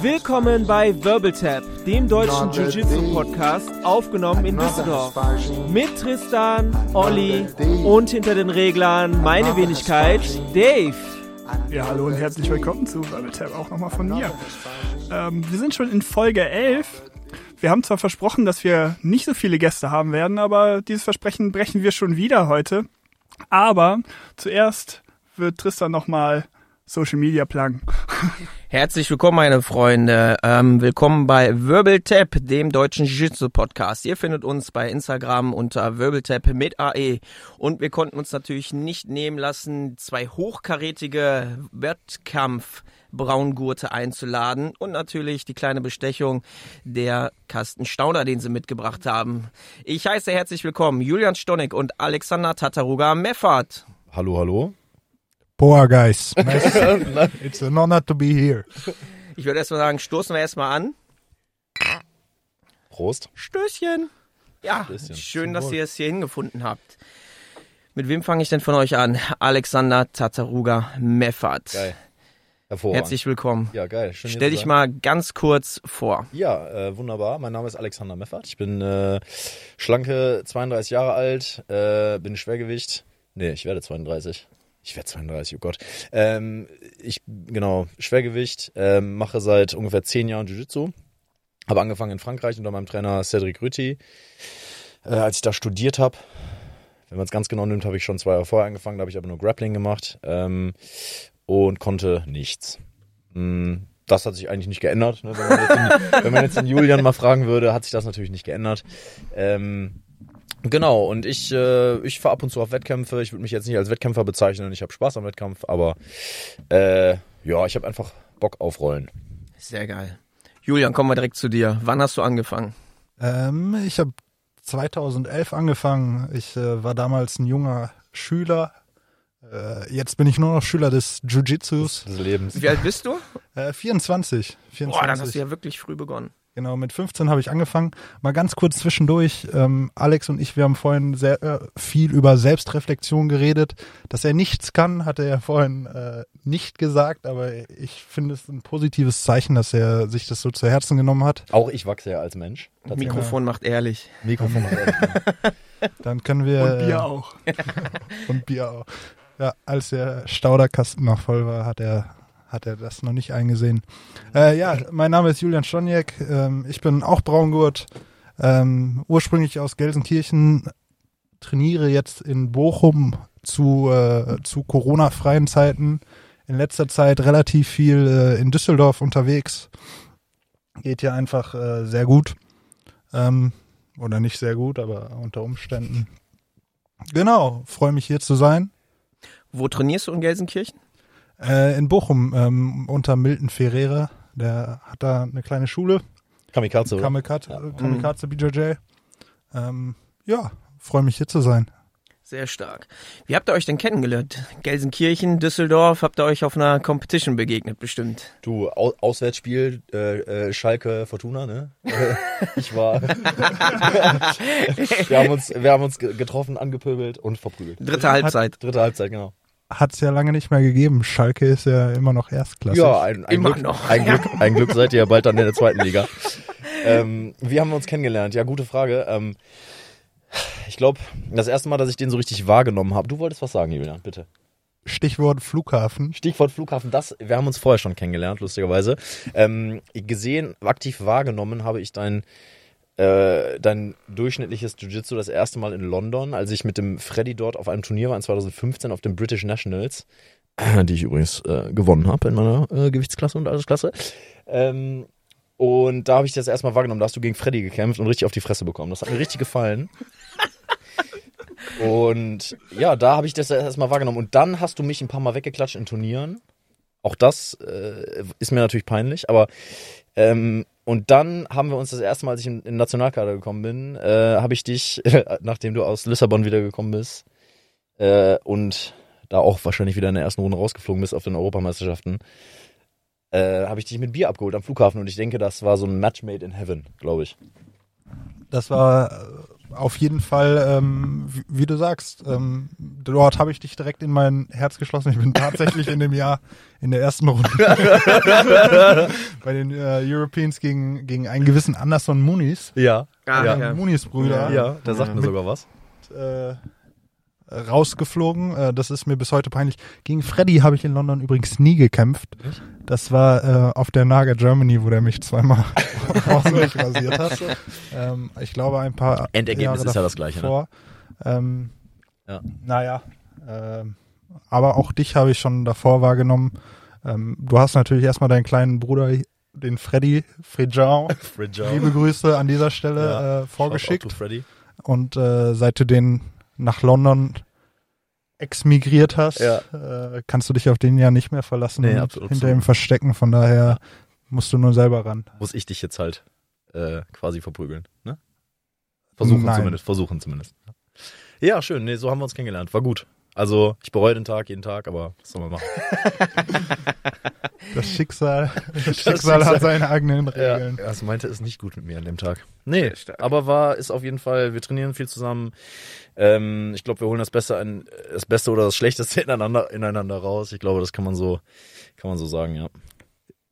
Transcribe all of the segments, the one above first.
Willkommen bei Wirbeltap, dem deutschen Jiu-Jitsu-Podcast, aufgenommen in Düsseldorf. Mit Tristan, Olli und hinter den Reglern meine Wenigkeit, Dave. Ja, hallo und herzlich willkommen zu Wirbeltap, auch nochmal von mir. Ähm, wir sind schon in Folge 11. Wir haben zwar versprochen, dass wir nicht so viele Gäste haben werden, aber dieses Versprechen brechen wir schon wieder heute. Aber zuerst wird Tristan nochmal Social Media pluggen. Herzlich willkommen, meine Freunde. Ähm, willkommen bei Wirbeltap, dem deutschen Jiu-Jitsu-Podcast. Ihr findet uns bei Instagram unter Wirbeltap mit AE. Und wir konnten uns natürlich nicht nehmen lassen, zwei hochkarätige Wettkampf-Braungurte einzuladen. Und natürlich die kleine Bestechung der Kasten Stauder, den sie mitgebracht haben. Ich heiße herzlich willkommen Julian Stonik und Alexander Tataruga Meffert. Hallo, hallo. Boa, guys. It's an honor to be here. Ich würde erstmal sagen, stoßen wir erstmal an. Prost. Stößchen. Ja, Stößchen. schön, Zum dass Wohl. ihr es hier hingefunden habt. Mit wem fange ich denn von euch an? Alexander Tataruga Meffert. Geil. Hervorragend. Herzlich willkommen. Ja, geil. Schön, Stell dich sein. mal ganz kurz vor. Ja, äh, wunderbar. Mein Name ist Alexander Meffert. Ich bin äh, schlanke 32 Jahre alt, äh, bin Schwergewicht. Nee, ich werde 32. Ich werde 32, oh Gott. Ähm, ich, genau, Schwergewicht, ähm, mache seit ungefähr 10 Jahren Jiu-Jitsu. Habe angefangen in Frankreich unter meinem Trainer Cedric Rütti. Äh, als ich da studiert habe, wenn man es ganz genau nimmt, habe ich schon zwei Jahre vorher angefangen, da habe ich aber nur Grappling gemacht ähm, und konnte nichts. Mm, Das hat sich eigentlich nicht geändert. Ne? Wenn, man jetzt den, wenn man jetzt den Julian mal fragen würde, hat sich das natürlich nicht geändert. Ähm, genau, und ich, äh, ich fahre ab und zu auf Wettkämpfe. Ich würde mich jetzt nicht als Wettkämpfer bezeichnen. Ich habe Spaß am Wettkampf, aber äh, ja, ich habe einfach Bock auf Rollen. Sehr geil. Julian, kommen wir direkt zu dir. Wann hast du angefangen? Ähm, ich habe 2011 angefangen. Ich äh, war damals ein junger Schüler. Äh, jetzt bin ich nur noch Schüler des Jiu-Jitsus. Des Lebens. Wie alt bist du? Äh, 24. 24. Boah, dann hast du ja wirklich früh begonnen. Genau, mit 15 habe ich angefangen. Mal ganz kurz zwischendurch. Ähm, Alex und ich, wir haben vorhin sehr äh, viel über Selbstreflexion geredet. Dass er nichts kann, hat er ja vorhin äh, nicht gesagt, aber ich finde es ein positives Zeichen, dass er sich das so zu Herzen genommen hat. Auch ich wachse ja als Mensch. Mikrofon macht ehrlich. Mikrofon. Dann können wir. Und Bier auch. Und Bier auch. Ja, als der Stauderkasten noch voll war, hat er, hat er das noch nicht eingesehen. Äh, ja, mein Name ist Julian Stoniek. Ähm, ich bin auch Braungurt. Ähm, ursprünglich aus Gelsenkirchen. Trainiere jetzt in Bochum zu, äh, zu Corona-freien Zeiten. In letzter Zeit relativ viel äh, in Düsseldorf unterwegs. Geht ja einfach äh, sehr gut. Ähm, oder nicht sehr gut, aber unter Umständen. Genau, freue mich hier zu sein. Wo trainierst du in Gelsenkirchen? Äh, in Bochum ähm, unter Milton Ferreira. Der hat da eine kleine Schule. Kamikaze, oder? Kamikaze, äh, Kamikaze BJJ. Ähm, ja, freue mich hier zu sein. Sehr stark. Wie habt ihr euch denn kennengelernt? Gelsenkirchen, Düsseldorf, habt ihr euch auf einer Competition begegnet bestimmt? Du, Au Auswärtsspiel, äh, äh, Schalke, Fortuna, ne? Äh, ich war. wir, haben uns, wir haben uns ge- getroffen, angepöbelt und verprügelt. Dritte Halbzeit. Dritte Halbzeit, genau. Hat es ja lange nicht mehr gegeben. Schalke ist ja immer noch Erstklassig. Ja, ein, ein, Immer Glück, noch. ein, Glück, ein Glück seid ihr ja bald dann in der zweiten Liga. ähm, wie haben wir uns kennengelernt? Ja, gute Frage. Ähm, ich glaube, das erste Mal, dass ich den so richtig wahrgenommen habe. Du wolltest was sagen, Julian, bitte. Stichwort Flughafen. Stichwort Flughafen, das, wir haben uns vorher schon kennengelernt, lustigerweise. Ähm, gesehen, aktiv wahrgenommen habe ich dein, äh, dein durchschnittliches Jiu-Jitsu das erste Mal in London, als ich mit dem Freddy dort auf einem Turnier war in 2015 auf den British Nationals, die ich übrigens äh, gewonnen habe in meiner äh, Gewichtsklasse und Altersklasse. Ähm, und da habe ich das erstmal wahrgenommen, da hast du gegen Freddy gekämpft und richtig auf die Fresse bekommen. Das hat mir richtig gefallen. Und ja, da habe ich das erstmal wahrgenommen. Und dann hast du mich ein paar Mal weggeklatscht in Turnieren. Auch das äh, ist mir natürlich peinlich, aber ähm, und dann haben wir uns das erste Mal, als ich in, den Nationalkader gekommen bin, äh, habe ich dich, nachdem du aus Lissabon wiedergekommen bist äh, und da auch wahrscheinlich wieder in der ersten Runde rausgeflogen bist auf den Europameisterschaften, äh, habe ich dich mit Bier abgeholt am Flughafen und ich denke, das war so ein Match made in heaven, glaube ich. Das war auf jeden Fall, ähm, wie, wie du sagst, ähm, dort habe ich dich direkt in mein Herz geschlossen. Ich bin tatsächlich in dem Jahr in der ersten Runde bei den äh, Europeans gegen, gegen einen gewissen Anderson Muniz. Ja. Ah, ja. ja. Muniz-Brüder. Ja, der sagt mir sogar was. Äh, rausgeflogen. Äh, das ist mir bis heute peinlich. Gegen Freddy habe ich in London übrigens nie gekämpft. Das war äh, auf der Naga Germany, wo der mich zweimal ordentlich rasiert hat. Ähm, ich glaube ein paar Endergebnis Jahre ist ja das gleiche, ne? davor. Ähm, Ja. Naja, ähm, aber auch dich habe ich schon davor wahrgenommen. Ähm, du hast natürlich erstmal deinen kleinen Bruder, den Freddy Fredjan, liebe Grüße an dieser Stelle Ja. äh, vorgeschickt. Freddy. Und äh, seit du den nach London exmigriert hast, Ja. äh, kannst du dich auf den ja nicht mehr verlassen Nee, absolut. hinter ihm verstecken. Von daher musst du nur selber ran. Muss ich dich jetzt halt äh, quasi verprügeln, ne? Versuchen Nein. zumindest, versuchen zumindest. Ja, schön. Nee, so haben wir uns kennengelernt. War gut. Also, ich bereue den Tag, jeden Tag, aber was soll man machen? Das Schicksal, das Schicksal, Schicksal. hat seine eigenen Ja, Regeln. das meinte es nicht gut mit mir an dem Tag. Nee, aber war, ist auf jeden Fall, wir trainieren viel zusammen. Ähm, ich glaube, wir holen das Beste, ein, das Beste oder das Schlechteste ineinander, ineinander raus. Ich glaube, das kann man so, kann man so sagen, ja.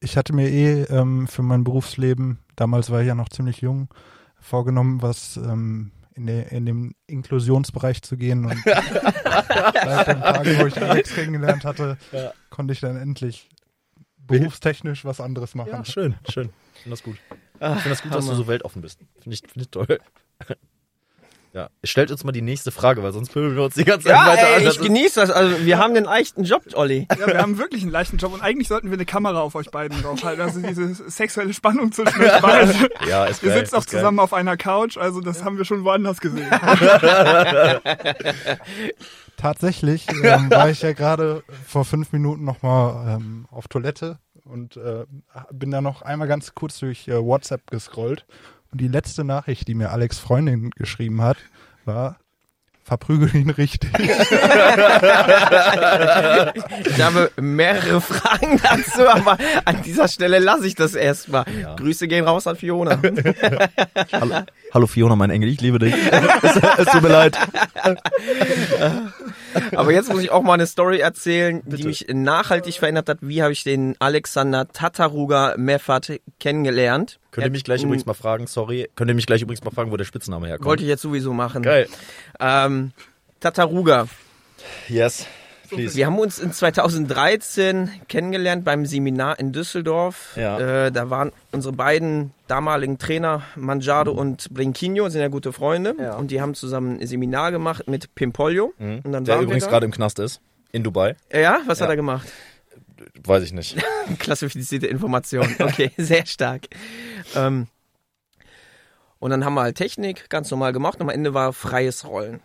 Ich hatte mir eh ähm, für mein Berufsleben, damals war ich ja noch ziemlich jung, vorgenommen, was ähm, in, der, in den Inklusionsbereich zu gehen. Und seit dem Tag, wo ich Alex kennengelernt hatte, Ja. konnte ich dann endlich berufstechnisch was anderes machen. Ja, schön, schön. Ich finde das gut. Ich finde das gut, dass du Hammer. so weltoffen bist. Finde ich, finde ich toll. Ja, stellt uns mal die nächste Frage, weil sonst pöbeln wir uns die ganze Zeit Ja, weiter ey, an. Das ich genieße das. Also, wir haben den leichten Job, Olli. Ja, wir haben wirklich einen leichten Job und eigentlich sollten wir eine Kamera auf euch beiden draufhalten. Also diese sexuelle Spannung zwischen euch beiden. ja, ist Wir geil, sitzen auch ist geil. zusammen auf einer Couch, also das haben wir schon woanders gesehen. Tatsächlich ähm, war ich ja gerade vor fünf Minuten nochmal ähm, auf Toilette und äh, bin da noch einmal ganz kurz durch äh, WhatsApp gescrollt. Und die letzte Nachricht, die mir Alex Freundin geschrieben hat, war, verprügel ihn richtig. Ich habe mehrere Fragen dazu, aber an dieser Stelle lasse ich das erstmal. Ja. Grüße gehen raus an Fiona. Hallo, hallo Fiona, mein Engel, ich liebe dich. es, es tut mir leid. Aber jetzt muss ich auch mal eine Story erzählen, die Bitte. mich nachhaltig verändert hat. Wie habe ich den Alexander Tataruga Meffert kennengelernt? Könnt ihr mich gleich übrigens mal fragen, sorry, könnt ihr mich gleich übrigens mal fragen, wo der Spitzname herkommt? Wollte ich jetzt sowieso machen. Geil. Ähm, Tataruga. Yes, please. Wir haben uns in 2013 kennengelernt beim Seminar in Düsseldorf. Ja. Äh, da waren unsere beiden damaligen Trainer, Mangiado und Brinquinho, sind ja gute Freunde. Ja. Und die haben zusammen ein Seminar gemacht mit Pimpollo. Mhm. Und dann Der übrigens gerade im Knast ist. In Dubai. Ja, was hat Ja. er gemacht? Weiß ich nicht. Klassifizierte Information. Okay, sehr stark. Ähm, und dann haben wir halt Technik ganz normal gemacht und am Ende war freies Rollen.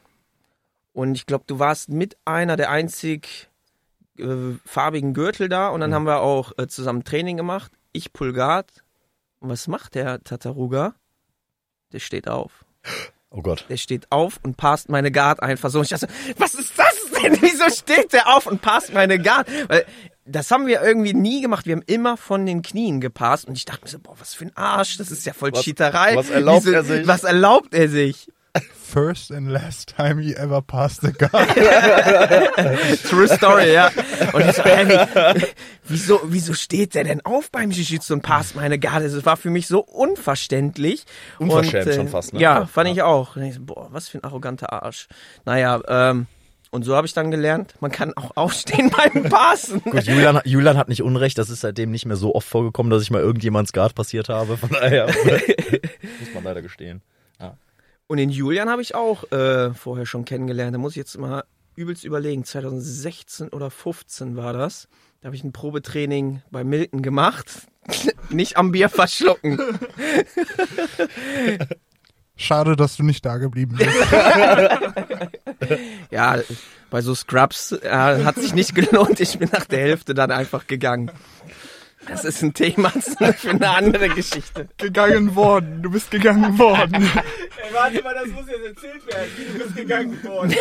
Und ich glaube, du warst mit einer der einzig äh, farbigen Gürtel da und dann haben wir auch äh, zusammen Training gemacht. Ich Pulgat. Und was macht der Tataruga? Der steht auf. Oh Gott. Der steht auf und passt meine Guard einfach so. Und ich dachte, was ist das denn? Wieso steht der auf und passt meine Guard? Weil das haben wir irgendwie nie gemacht. Wir haben immer von den Knien gepasst. Und ich dachte mir so, boah, was für ein Arsch. Das ist ja voll Was- Cheaterei. was erlaubt Wieso- er sich? Was erlaubt er sich? First and last time he ever passed the guard. True Story, ja. Und ich so, wie, wieso, wieso steht der denn auf beim Jiu-Jitsu und passt meine Garde? Das war für mich so unverständlich. Unverschämt und, schon fast, ne? Ja, Ja. fand ich auch. Und ich so, boah, was für ein arroganter Arsch. Naja, ähm, und so habe ich dann gelernt, man kann auch aufstehen beim Passen. Gut, Julian, Julian hat nicht Unrecht, das ist seitdem nicht mehr so oft vorgekommen, dass ich mal irgendjemands Guard passiert habe. Von daher muss man leider gestehen. Und den Julian habe ich auch äh, vorher schon kennengelernt. Da muss ich jetzt mal übelst überlegen. 2016 oder 15 war das. Da habe ich ein Probetraining bei Milton gemacht. Nicht am Bier verschlucken. Schade, dass du nicht da geblieben bist. Ja, bei so Scrubs äh, hat sich nicht gelohnt. Ich bin nach der Hälfte dann einfach gegangen. Das ist ein Thema für eine andere Geschichte. gegangen worden. Du bist gegangen worden. Ey, warte mal, das muss jetzt erzählt werden. Du bist gegangen worden.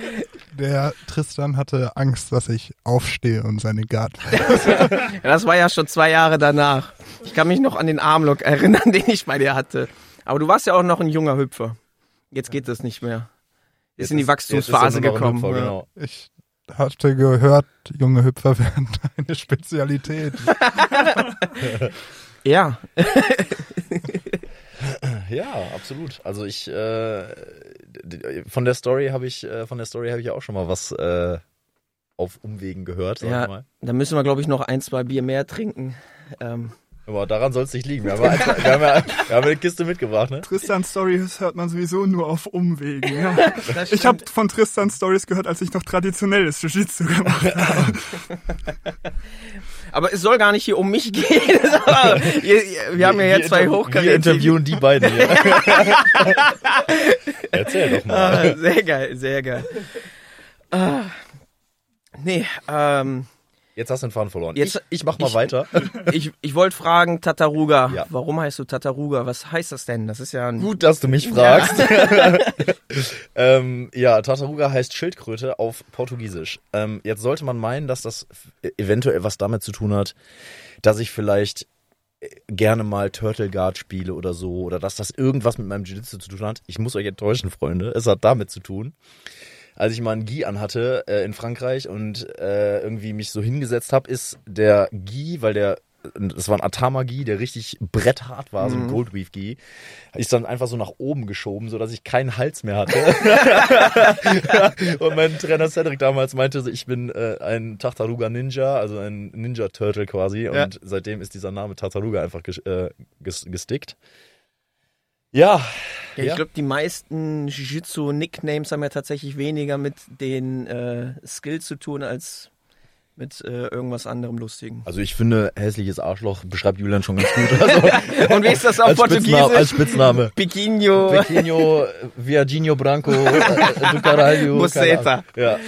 Der Tristan hatte Angst, dass ich aufstehe und seine Guard Ja, das war ja schon zwei Jahre danach. Ich kann mich noch an den Armlock erinnern, den ich bei dir hatte. Aber du warst ja auch noch ein junger Hüpfer. Jetzt geht das nicht mehr. Ist Jetzt in die ist- Wachstumsphase ist ein gekommen. Hüpfer, genau. Ich hatte gehört, junge Hüpfer wären deine Spezialität. Ja, Ja, absolut. Also ich äh, von der Story habe ich äh, von der Story habe ich ja auch schon mal was äh, auf Umwegen gehört, sag Ja. ich mal. da müssen wir, glaube ich, noch ein, zwei Bier mehr trinken. Ähm, Aber daran soll es nicht liegen. Wir haben, ja wir, haben ja, wir haben eine Kiste mitgebracht, ne? Tristan Stories hört man sowieso nur auf Umwegen. Ja. Ich habe von Tristan Stories gehört, als ich noch traditionelles Jiu-Jitsu gemacht habe. Aber es soll gar nicht hier um mich gehen. Ihr, wir haben ja jetzt zwei inter- Wir Hochkaräter. interviewen die beiden hier. Erzähl doch mal. Ah, sehr geil, sehr geil. Ah, nee, ähm, Jetzt hast du den Faden verloren. Jetzt- ich, ich mach mal ich- weiter. ich, ich wollte fragen, Tataruga. Ja. Warum heißt du Tataruga? Was heißt das denn? Das ist ja ein Gut, dass du mich fragst. ähm, ja, Tartaruga heißt Schildkröte auf Portugiesisch. Ähm, jetzt sollte man meinen, dass das f- eventuell was damit zu tun hat, dass ich vielleicht äh, gerne mal Turtle Guard spiele oder so, oder dass das irgendwas mit meinem Jiu-Jitsu zu tun hat. Ich muss euch enttäuschen, Freunde. Es hat damit zu tun. Als ich mal einen Gi anhatte äh, in Frankreich und äh, irgendwie mich so hingesetzt habe, ist der Gi, weil der das war ein Atama-Gi, der richtig bretthart war, so ein Goldweave-Gi, ist dann einfach so nach oben geschoben, so dass ich keinen Hals mehr hatte. und mein Trainer Cedric damals meinte, so, ich bin äh, ein Tartaruga Ninja, also ein Ninja Turtle quasi. Und Ja. seitdem ist dieser Name Tartaruga einfach ges äh, ges gestickt. Ja, Ja, ich Ja. glaube, die meisten Jiu-Jitsu-Nicknames haben ja tatsächlich weniger mit den äh, Skills zu tun als mit äh, irgendwas anderem Lustigen. also ich finde, hässliches Arschloch beschreibt Julian schon ganz gut. Also, Und wie ist das auf als, Spitzname, als Portugiesisch? Spitzname. Pequinho. Pequinho, Viaginho Branco, äh, do Caralho. Buceta. Ja.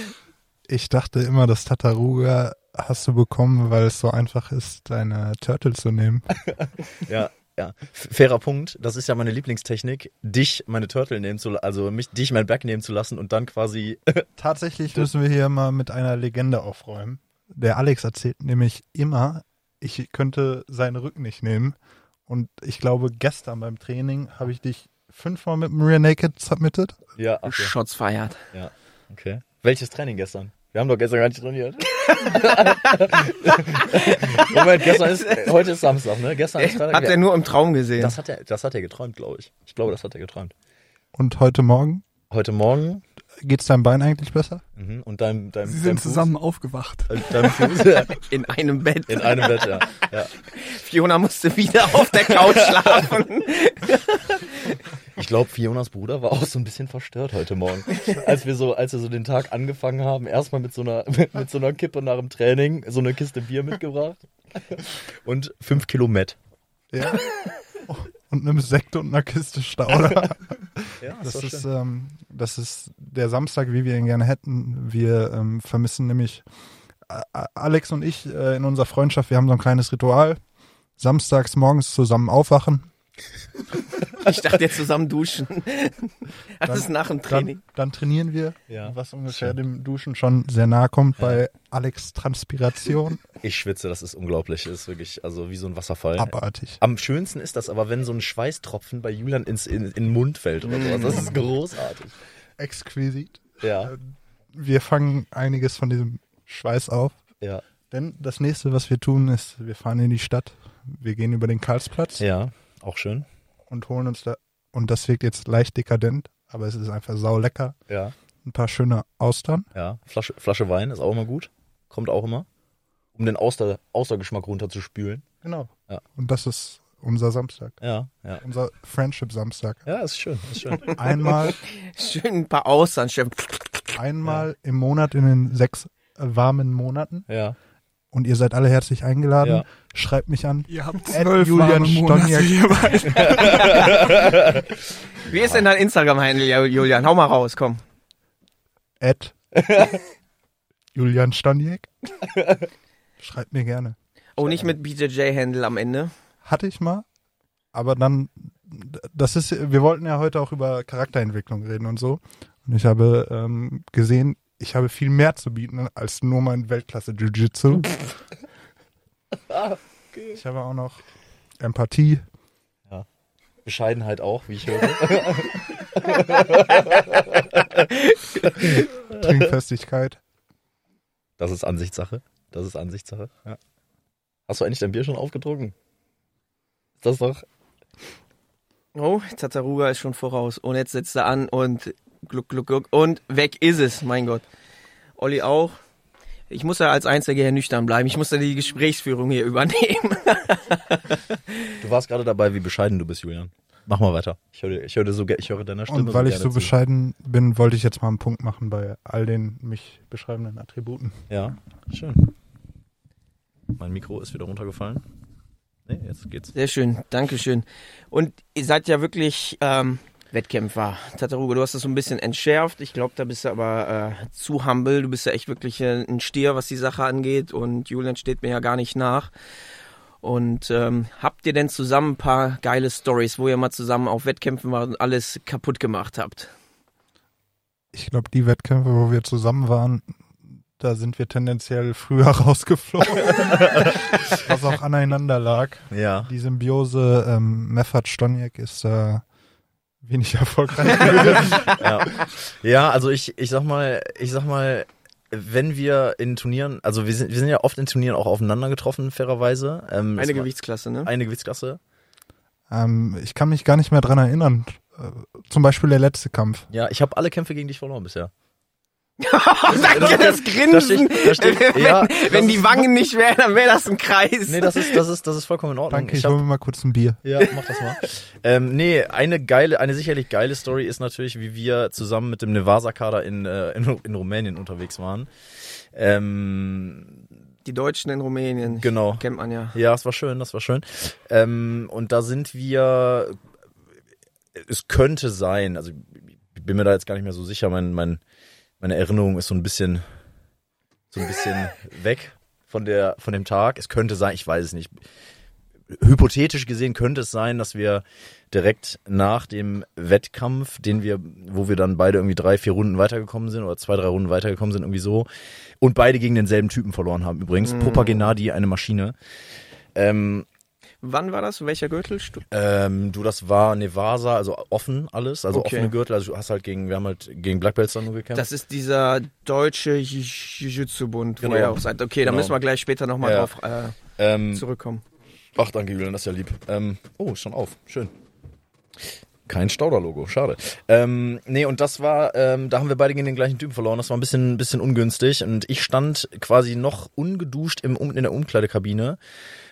Ich dachte immer, das Tataruga hast du bekommen, weil es so einfach ist, deine Turtle zu nehmen. Ja, ja. Fairer Punkt. Das ist ja meine Lieblingstechnik, dich meine Turtle nehmen zu, also mich, dich mein Back nehmen zu lassen und dann quasi. Tatsächlich müssen wir hier mal mit einer Legende aufräumen. Der Alex erzählt nämlich immer, ich könnte seinen Rücken nicht nehmen. Und ich glaube, gestern beim Training habe ich dich fünfmal mit dem Rear Naked submitted. ja, so. Shots feiert. ja, okay. Welches Training gestern? Wir haben doch gestern gar nicht trainiert. Moment, gestern ist, heute ist Samstag, ne? Gestern ist Freitag. Hat er nur im Traum gesehen. das hat er, das hat er geträumt, glaube ich. Ich glaube, das hat er geträumt. Und heute Morgen Heute Morgen geht's deinem Bein eigentlich besser? mhm, und dein, dein, Sie dein sind Fuß, zusammen aufgewacht. äh, Dein Fuß in einem Bett. in einem Bett, ja. ja. Fiona musste wieder auf der Couch schlafen. Ich glaube, Fionas Bruder war auch so ein bisschen verstört heute Morgen. Als wir so, als wir so den Tag angefangen haben, erstmal mit so einer, mit, mit so einer Kippe nach dem Training, so eine Kiste Bier mitgebracht. Und fünf Kilo Met. Ja. Und einem Sekt und einer Kiste Stauder. Ja, Das ist, ähm, das ist der Samstag, wie wir ihn gerne hätten. Wir ähm, vermissen nämlich äh, Alex und ich äh, in unserer Freundschaft. Wir haben so ein kleines Ritual. Samstags morgens zusammen aufwachen. Ich dachte jetzt zusammen duschen. Das ist nach dem Training. Dann, dann trainieren wir, Ja. was ungefähr dem Duschen schon sehr nahe kommt bei Alex Transpiration. Ich schwitze, das ist unglaublich. Das ist wirklich, also wie so ein Wasserfall. Abartig. Am schönsten ist das aber, wenn so ein Schweißtropfen bei Julian ins, in, in den Mund fällt oder sowas. Das ist großartig. Exquisit. Ja, Wir fangen einiges von diesem Schweiß auf. ja, Denn das nächste, was wir tun, ist, wir fahren in die Stadt. Wir gehen über den Karlsplatz. ja, auch schön. und holen uns da, und das wirkt jetzt leicht dekadent, aber es ist einfach sau lecker. Ja, Ein paar schöne Austern. ja. Flasche, Flasche Wein ist auch immer gut. Kommt auch immer. Um den Auster, Austergeschmack runterzuspülen. Genau. Ja. Und das ist unser Samstag. Ja, ja. Unser Friendship-Samstag. Ja, ist schön, ist schön. Einmal, Schön ein paar Austern. schön. einmal im Monat in den sechs warmen Monaten. Ja. Und ihr seid alle herzlich eingeladen. Ja. Schreibt mich an. Ihr habt zwölf Julian Stoniak. hierbei. Wie ist denn dein Instagram-Handle, Julian? Hau mal raus, komm. Ed Julian Stoniek. Schreibt mir gerne. Oh, nicht mit BJJ-Handle am Ende. Hatte ich mal. Aber dann, das ist, wir wollten ja heute auch über Charakterentwicklung reden und so. Und ich habe ähm, gesehen, ich habe viel mehr zu bieten als nur mein Weltklasse-Jiu-Jitsu. Ich habe auch noch Empathie. Bescheidenheit auch, wie ich höre. Trinkfestigkeit. Das ist Ansichtssache. Das ist Ansichtssache. Ja. Hast du eigentlich dein Bier schon aufgetrunken? Ist das doch. Oh, Tataruga ist schon voraus. Und jetzt setzt er an und gluck, gluck, gluck. Und weg ist es, mein Gott. Olli auch. Ich muss ja als Einziger hier nüchtern bleiben. Ich muss ja die Gesprächsführung hier übernehmen. Du warst gerade dabei, wie bescheiden du bist, Julian. Mach mal weiter. Ich höre, ich höre, so, ich höre deiner Stimme. Und weil ich gerne so zu. bescheiden bin, wollte ich jetzt mal einen Punkt machen bei all den mich beschreibenden Attributen. Ja, schön. Mein Mikro ist wieder runtergefallen. Nee, jetzt geht's. Sehr schön, Dankeschön. Und ihr seid ja wirklich ähm, Wettkämpfer. Tataruga, du hast das so ein bisschen entschärft. Ich glaube, da bist du aber äh, zu humble. Du bist ja echt wirklich äh, ein Stier, was die Sache angeht. Und Julian steht mir ja gar nicht nach. Und ähm, habt ihr denn zusammen ein paar geile Stories, wo ihr mal zusammen auf Wettkämpfen wart und alles kaputt gemacht habt? Ich glaube, die Wettkämpfe, wo wir zusammen waren, da sind wir tendenziell früher rausgeflogen. was auch aneinander lag. Ja. Die Symbiose ähm, Meffert-Stoniek ist äh, wenig erfolgreich ja. ja, also ich, ich sag mal, ich sag mal, wenn wir in Turnieren, also wir sind, wir sind ja oft in Turnieren auch aufeinander getroffen, fairerweise. Ähm, Eine Gewichtsklasse, ne? Eine Gewichtsklasse. ähm, ich kann mich gar nicht mehr dran erinnern. Äh, zum Beispiel der letzte Kampf. Ja, ich habe alle Kämpfe gegen dich verloren bisher. Danke, das Grinsen. Da steht, da steht, wenn ja, wenn das die Wangen nicht wären, dann wäre das ein Kreis. Nee, das ist, das ist, das ist vollkommen in Ordnung. Danke, ich hab- hole mir mal kurz ein Bier. Ja, mach das mal. ähm, nee, eine geile, eine sicherlich geile Story ist natürlich, wie wir zusammen mit dem Nevasa-Kader in, äh, in, in Rumänien unterwegs waren. Ähm, die Deutschen in Rumänien. genau. Kennt man ja. Ja, das war schön, das war schön. Ähm, und da sind wir, es könnte sein, also ich bin mir da jetzt gar nicht mehr so sicher, mein, mein, meine Erinnerung ist so ein bisschen, so ein bisschen weg von der, von dem Tag. Es könnte sein, ich weiß es nicht. Hypothetisch gesehen könnte es sein, dass wir direkt nach dem Wettkampf, den wir, wo wir dann beide irgendwie drei, vier Runden weitergekommen sind oder zwei, drei Runden weitergekommen sind, irgendwie so, und beide gegen denselben Typen verloren haben übrigens. Mhm. Popa Gennady, eine Maschine. Ähm, Wann war das? Welcher Gürtel? Ähm, du, das war Nevasa, also offen alles, also Okay. offene Gürtel, also du hast halt gegen, wir haben halt gegen Black Belts dann nur gekämpft. Das ist dieser deutsche Jiu-Jitsu-Bund, wo Genau. ihr auch seid. Okay, da Genau. müssen wir gleich später nochmal Ja. drauf äh, ähm, zurückkommen. ach, danke Julian, das ist ja lieb. Ähm, oh, ist schon auf, schön. Kein Stauder-Logo, schade. Ähm, nee, und das war, ähm, da haben wir beide gegen den gleichen Typen verloren. Das war ein bisschen, bisschen ungünstig. Und ich stand quasi noch ungeduscht im, in der Umkleidekabine,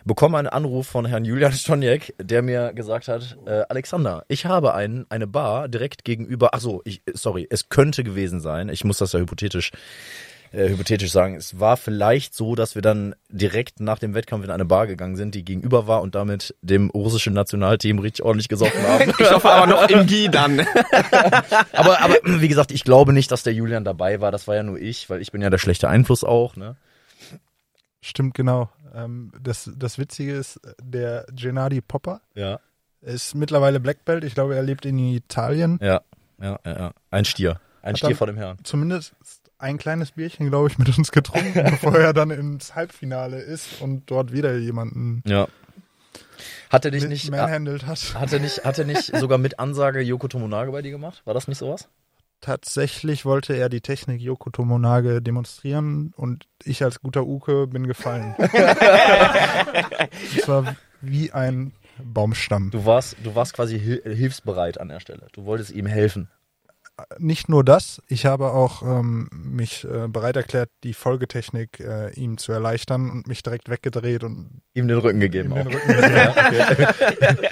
bekomme einen Anruf von Herrn Julian Stoniek, der mir gesagt hat, äh, Alexander, ich habe einen, eine Bar direkt gegenüber, ach so, ich, sorry, es könnte gewesen sein, ich muss das ja hypothetisch äh, hypothetisch sagen, es war vielleicht so, dass wir dann direkt nach dem Wettkampf in eine Bar gegangen sind, die gegenüber war und damit dem russischen Nationalteam richtig ordentlich gesoffen haben. Ich hoffe aber noch im Gi dann. aber, aber wie gesagt, ich glaube nicht, dass der Julian dabei war. Das war ja nur ich, weil ich bin ja der schlechte Einfluss auch. Ne? Stimmt, genau. Ähm, das, das Witzige ist, der Gennady Popper Ja. ist mittlerweile Black Belt. Ich glaube, er lebt in Italien. Ja, ja, ja, ja. Ein Stier. Ein Hat Stier vor dem Herrn. Zumindest ein kleines Bierchen, glaube ich, mit uns getrunken, bevor er dann ins Halbfinale ist und dort wieder jemanden Ja. Hat er dich nicht, manhandelt hat. hat er nicht, hat er nicht sogar mit Ansage Yoko Tomonage bei dir gemacht? War das nicht sowas? Tatsächlich wollte er die Technik Yoko Tomonage demonstrieren und ich als guter Uke bin gefallen. Es war wie ein Baumstamm. Du warst, du warst quasi hil hilfsbereit an der Stelle. Du wolltest ihm helfen. Nicht nur das, ich habe auch ähm, mich äh, bereit erklärt, die Folgetechnik äh, ihm zu erleichtern und mich direkt weggedreht und Ihm den Rücken gegeben ihm den. Rücken gegeben.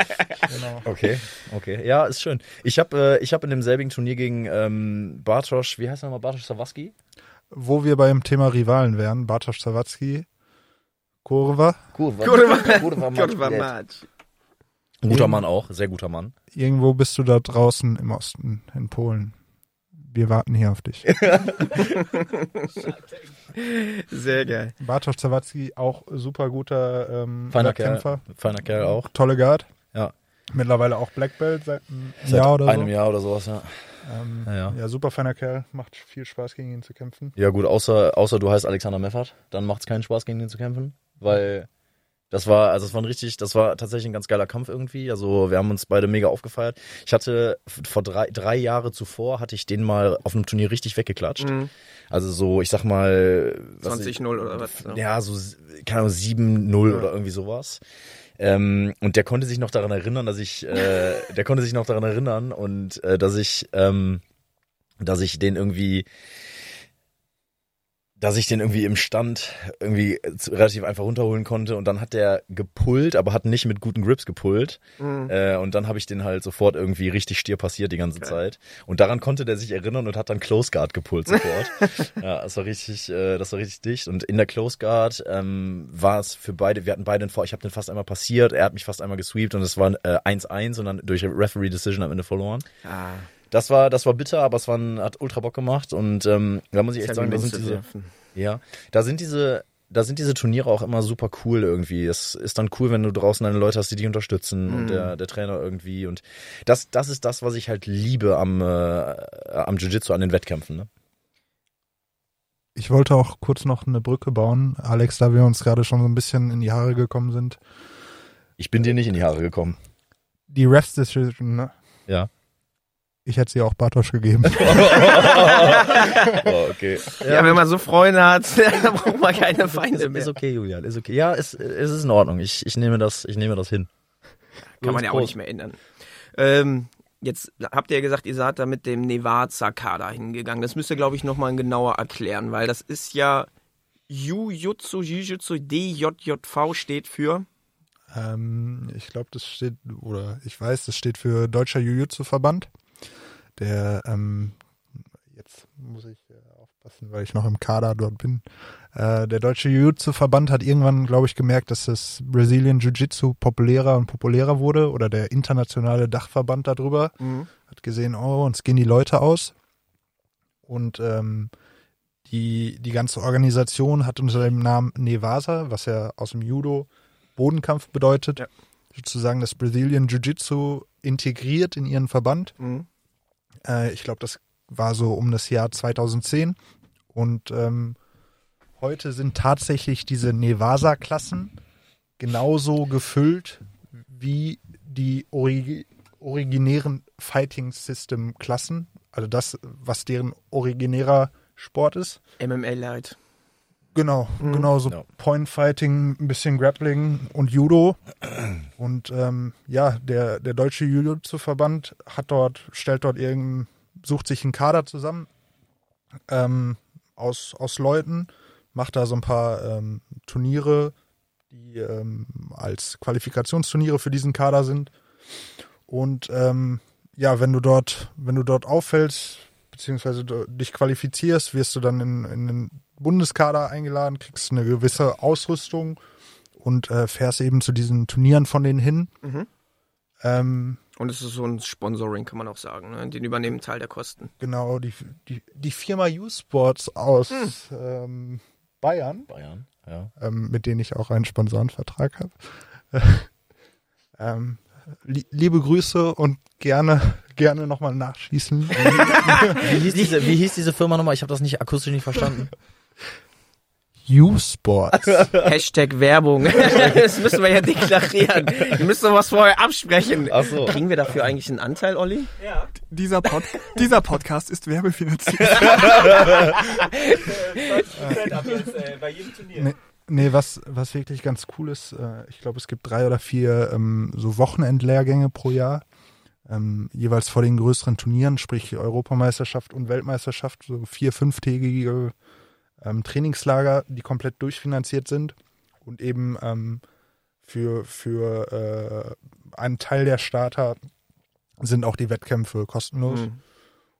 genau. Okay, okay. Ja, ist schön. Ich habe äh, ich hab in demselbigen Turnier gegen ähm, Bartosz, wie heißt er nochmal, Bartosz Sawaski? Wo wir beim Thema Rivalen wären, Bartosz Zawadzki, Kurva, Kurva. Kurwa- Kurva Kurwa Madrid. Guter Mann auch, sehr guter Mann. irgendwo bist du da draußen im Osten, in Polen. Wir warten hier auf dich. Sehr geil. Bartosz Zawadzki, auch super guter ähm, Feiner Kerl. Kämpfer. Feiner Kerl auch. Tolle Guard. Ja. Mittlerweile auch Black Belt seit einem Seit Jahr oder einem so. Jahr oder sowas, ja. Ähm, Ja, ja. ja, super feiner Kerl. Macht viel Spaß, gegen ihn zu kämpfen. Ja gut, außer, außer du heißt Alexander Meffert, dann macht es keinen Spaß, gegen den zu kämpfen, weil Das war, also es war ein richtig, das war tatsächlich ein ganz geiler Kampf irgendwie. Also wir haben uns beide mega aufgefeiert. Ich hatte vor drei, drei Jahre zuvor hatte ich den mal auf einem Turnier richtig weggeklatscht. Mhm. Also so, ich sag mal. was 20-0 oder was? ich- Ja, so, keine Ahnung, 7-0 oder irgendwie sowas. Ähm, und der konnte sich noch daran erinnern, dass ich, äh, der konnte sich noch daran erinnern und äh, dass ich, ähm, dass ich den irgendwie, dass ich den irgendwie im Stand irgendwie zu- relativ einfach runterholen konnte und dann hat der gepullt, aber hat nicht mit guten Grips gepullt Mhm. äh, und dann habe ich den halt sofort irgendwie richtig stier passiert die ganze Zeit und daran konnte der sich erinnern und hat dann Close Guard gepullt sofort. ja, das war richtig, äh, das war richtig dicht und in der Close Guard ähm, war es für beide, wir hatten beide einen vor, ich habe den fast einmal passiert, er hat mich fast einmal gesweept und es war äh, 1-1 und dann durch Referee Decision am Ende verloren. Ah, Das war, das war bitter, aber es war ein, hat ultra Bock gemacht und ähm, da muss ich echt sagen, da sind diese, werfen. ja, da sind diese, da sind diese Turniere auch immer super cool irgendwie. Es ist dann cool, wenn du draußen deine Leute hast, die dich unterstützen Mhm. und der, der Trainer irgendwie und das, das ist das, was ich halt liebe am, äh, am Jiu-Jitsu, an den Wettkämpfen. Ne? Ich wollte auch kurz noch eine Brücke bauen, Alex, da wir uns gerade schon so ein bisschen in die Haare gekommen sind. Ich bin dir nicht in die Haare gekommen. Die Refs Decision, ne? Ja. Ich hätte sie auch Bartosch gegeben. oh, okay. Ja, wenn man so Freunde hat, dann braucht man keine Feinde Ist, mehr. ist okay, Julian, ist okay. Ja, es, es ist in Ordnung. Ich, ich nehme das, ich nehme das hin. Kann man ja auch nicht mehr ändern. Ähm, jetzt habt ihr ja gesagt, ihr seid da mit dem Nevada-Kader hingegangen. Das müsst ihr, glaube ich, nochmal genauer erklären, weil das ist ja Jujutsu, Jujutsu, DJJV steht für. ähm, ich glaube, das steht, oder ich weiß, das steht für Deutscher Jiu-Jitsu-Verband. Der, ähm, jetzt muss ich äh, aufpassen, weil ich noch im Kader dort bin. Äh, der Deutsche Jiu-Jitsu-Verband hat irgendwann, glaube ich, gemerkt, dass das Brazilian Jiu-Jitsu populärer und populärer wurde oder der internationale Dachverband darüber. hat gesehen, oh, uns gehen die Leute aus. Und ähm, die, die ganze Organisation hat unter dem Namen Nevasa, was ja aus dem Judo Bodenkampf bedeutet, Ja. sozusagen das Brazilian Jiu-Jitsu integriert in ihren Verband. Mhm. Äh, ich glaube, das war so um das Jahr 2010. Und ähm, heute sind tatsächlich diese Nevasa-Klassen genauso gefüllt wie die origi originären Fighting System Klassen. Also das, was deren originärer Sport ist. MMA Light. Genau, Mhm. genau so Ja. Point Fighting, ein bisschen Grappling und Judo. Und ähm, ja, der, der deutsche Jiu-Jitsu-Verband hat dort, stellt dort irgendein, sucht sich einen Kader zusammen ähm, aus, aus Leuten, macht da so ein paar ähm, Turniere, die ähm, als Qualifikationsturniere für diesen Kader sind. Und ähm, ja, wenn du dort, wenn du dort auffällst, beziehungsweise du dich qualifizierst, wirst du dann in, in den Bundeskader eingeladen, kriegst eine gewisse Ausrüstung und äh, fährst eben zu diesen Turnieren von denen hin. Mhm. Ähm, Und es ist so ein Sponsoring, kann man auch sagen. Ne? Den übernehmen Teil der Kosten. genau, die, die, die Firma U-Sports aus ähm, Bayern, Bayern, ja. ähm, mit denen ich auch einen Sponsorenvertrag habe. ähm, li liebe Grüße und gerne, gerne nochmal nachschießen. Wie hieß diese, wie hieß diese Firma nochmal? Ich habe das nicht akustisch nicht verstanden. U-Sports. Hashtag Werbung. das müssen wir ja deklarieren. Wir müssen doch was vorher absprechen. Ach so. Kriegen wir dafür eigentlich einen Anteil, Olli? Dieser, Pod dieser Podcast ist werbefinanziert. bei jedem Turnier. Nee, nee was, was wirklich ganz cool ist, äh, ich glaube, es gibt drei oder vier ähm, so Wochenendlehrgänge pro Jahr. Ähm, jeweils vor den größeren Turnieren, sprich Europameisterschaft und Weltmeisterschaft, so vier, fünftägige ähm, Trainingslager, die komplett durchfinanziert sind und eben ähm, für, für äh, einen Teil der Starter sind auch die Wettkämpfe kostenlos. Mhm.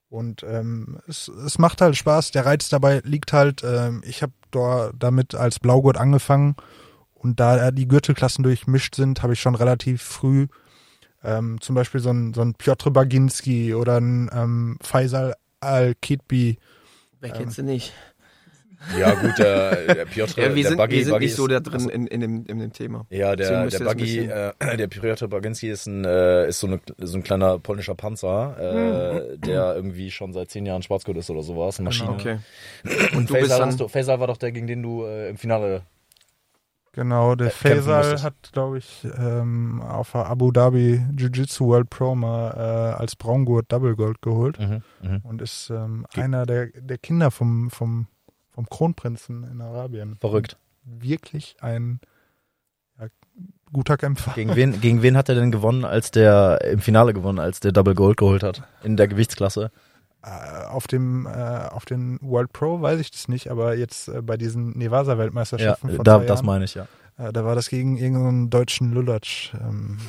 Und ähm, es, es macht halt Spaß. Der Reiz dabei liegt halt, ähm, ich habe da damit als Blaugurt angefangen und da die Gürtelklassen durchmischt sind, habe ich schon relativ früh ähm, zum Beispiel so ein, so ein Piotr Baginski oder ein ähm, Faisal Al-Kitbi. Wer kennt sie nicht? Ja, gut, der, der Piotr, Ja, wir der sind, Buggy, wir sind Buggy nicht so ist- da drin in, in, dem, in dem Thema. Ja, der, der Buggy, äh, der Piotr Baginski ist ein, äh, ist so, eine, so ein kleiner polnischer Panzer, äh, der irgendwie schon seit zehn Jahren Schwarzgurt ist oder sowas, eine Maschine. Okay. Und du bist Faisal, dann- hast du, Faisal war doch der, gegen den du äh, im Finale Genau, der äh, Faisal hat, glaube ich, ähm, auf der Abu Dhabi Jiu-Jitsu World Pro mal äh, als Braungurt Double Gold geholt Mhm. Mhm. und ist ähm, einer der, der Kinder vom, vom, vom Kronprinzen in Arabien. Verrückt. Wirklich ein ja, guter Kämpfer. Gegen wen, gegen wen hat er denn gewonnen, als der im Finale gewonnen, als der Double Gold geholt hat? In der Gewichtsklasse? Äh, auf dem äh, auf den World Pro weiß ich das nicht, aber jetzt äh, bei diesen Nevasa Ja, Weltmeisterschaften vor da, zwei das Jahren, meine ich, ja. äh, da war das gegen irgendeinen deutschen Lulatsch. Ähm,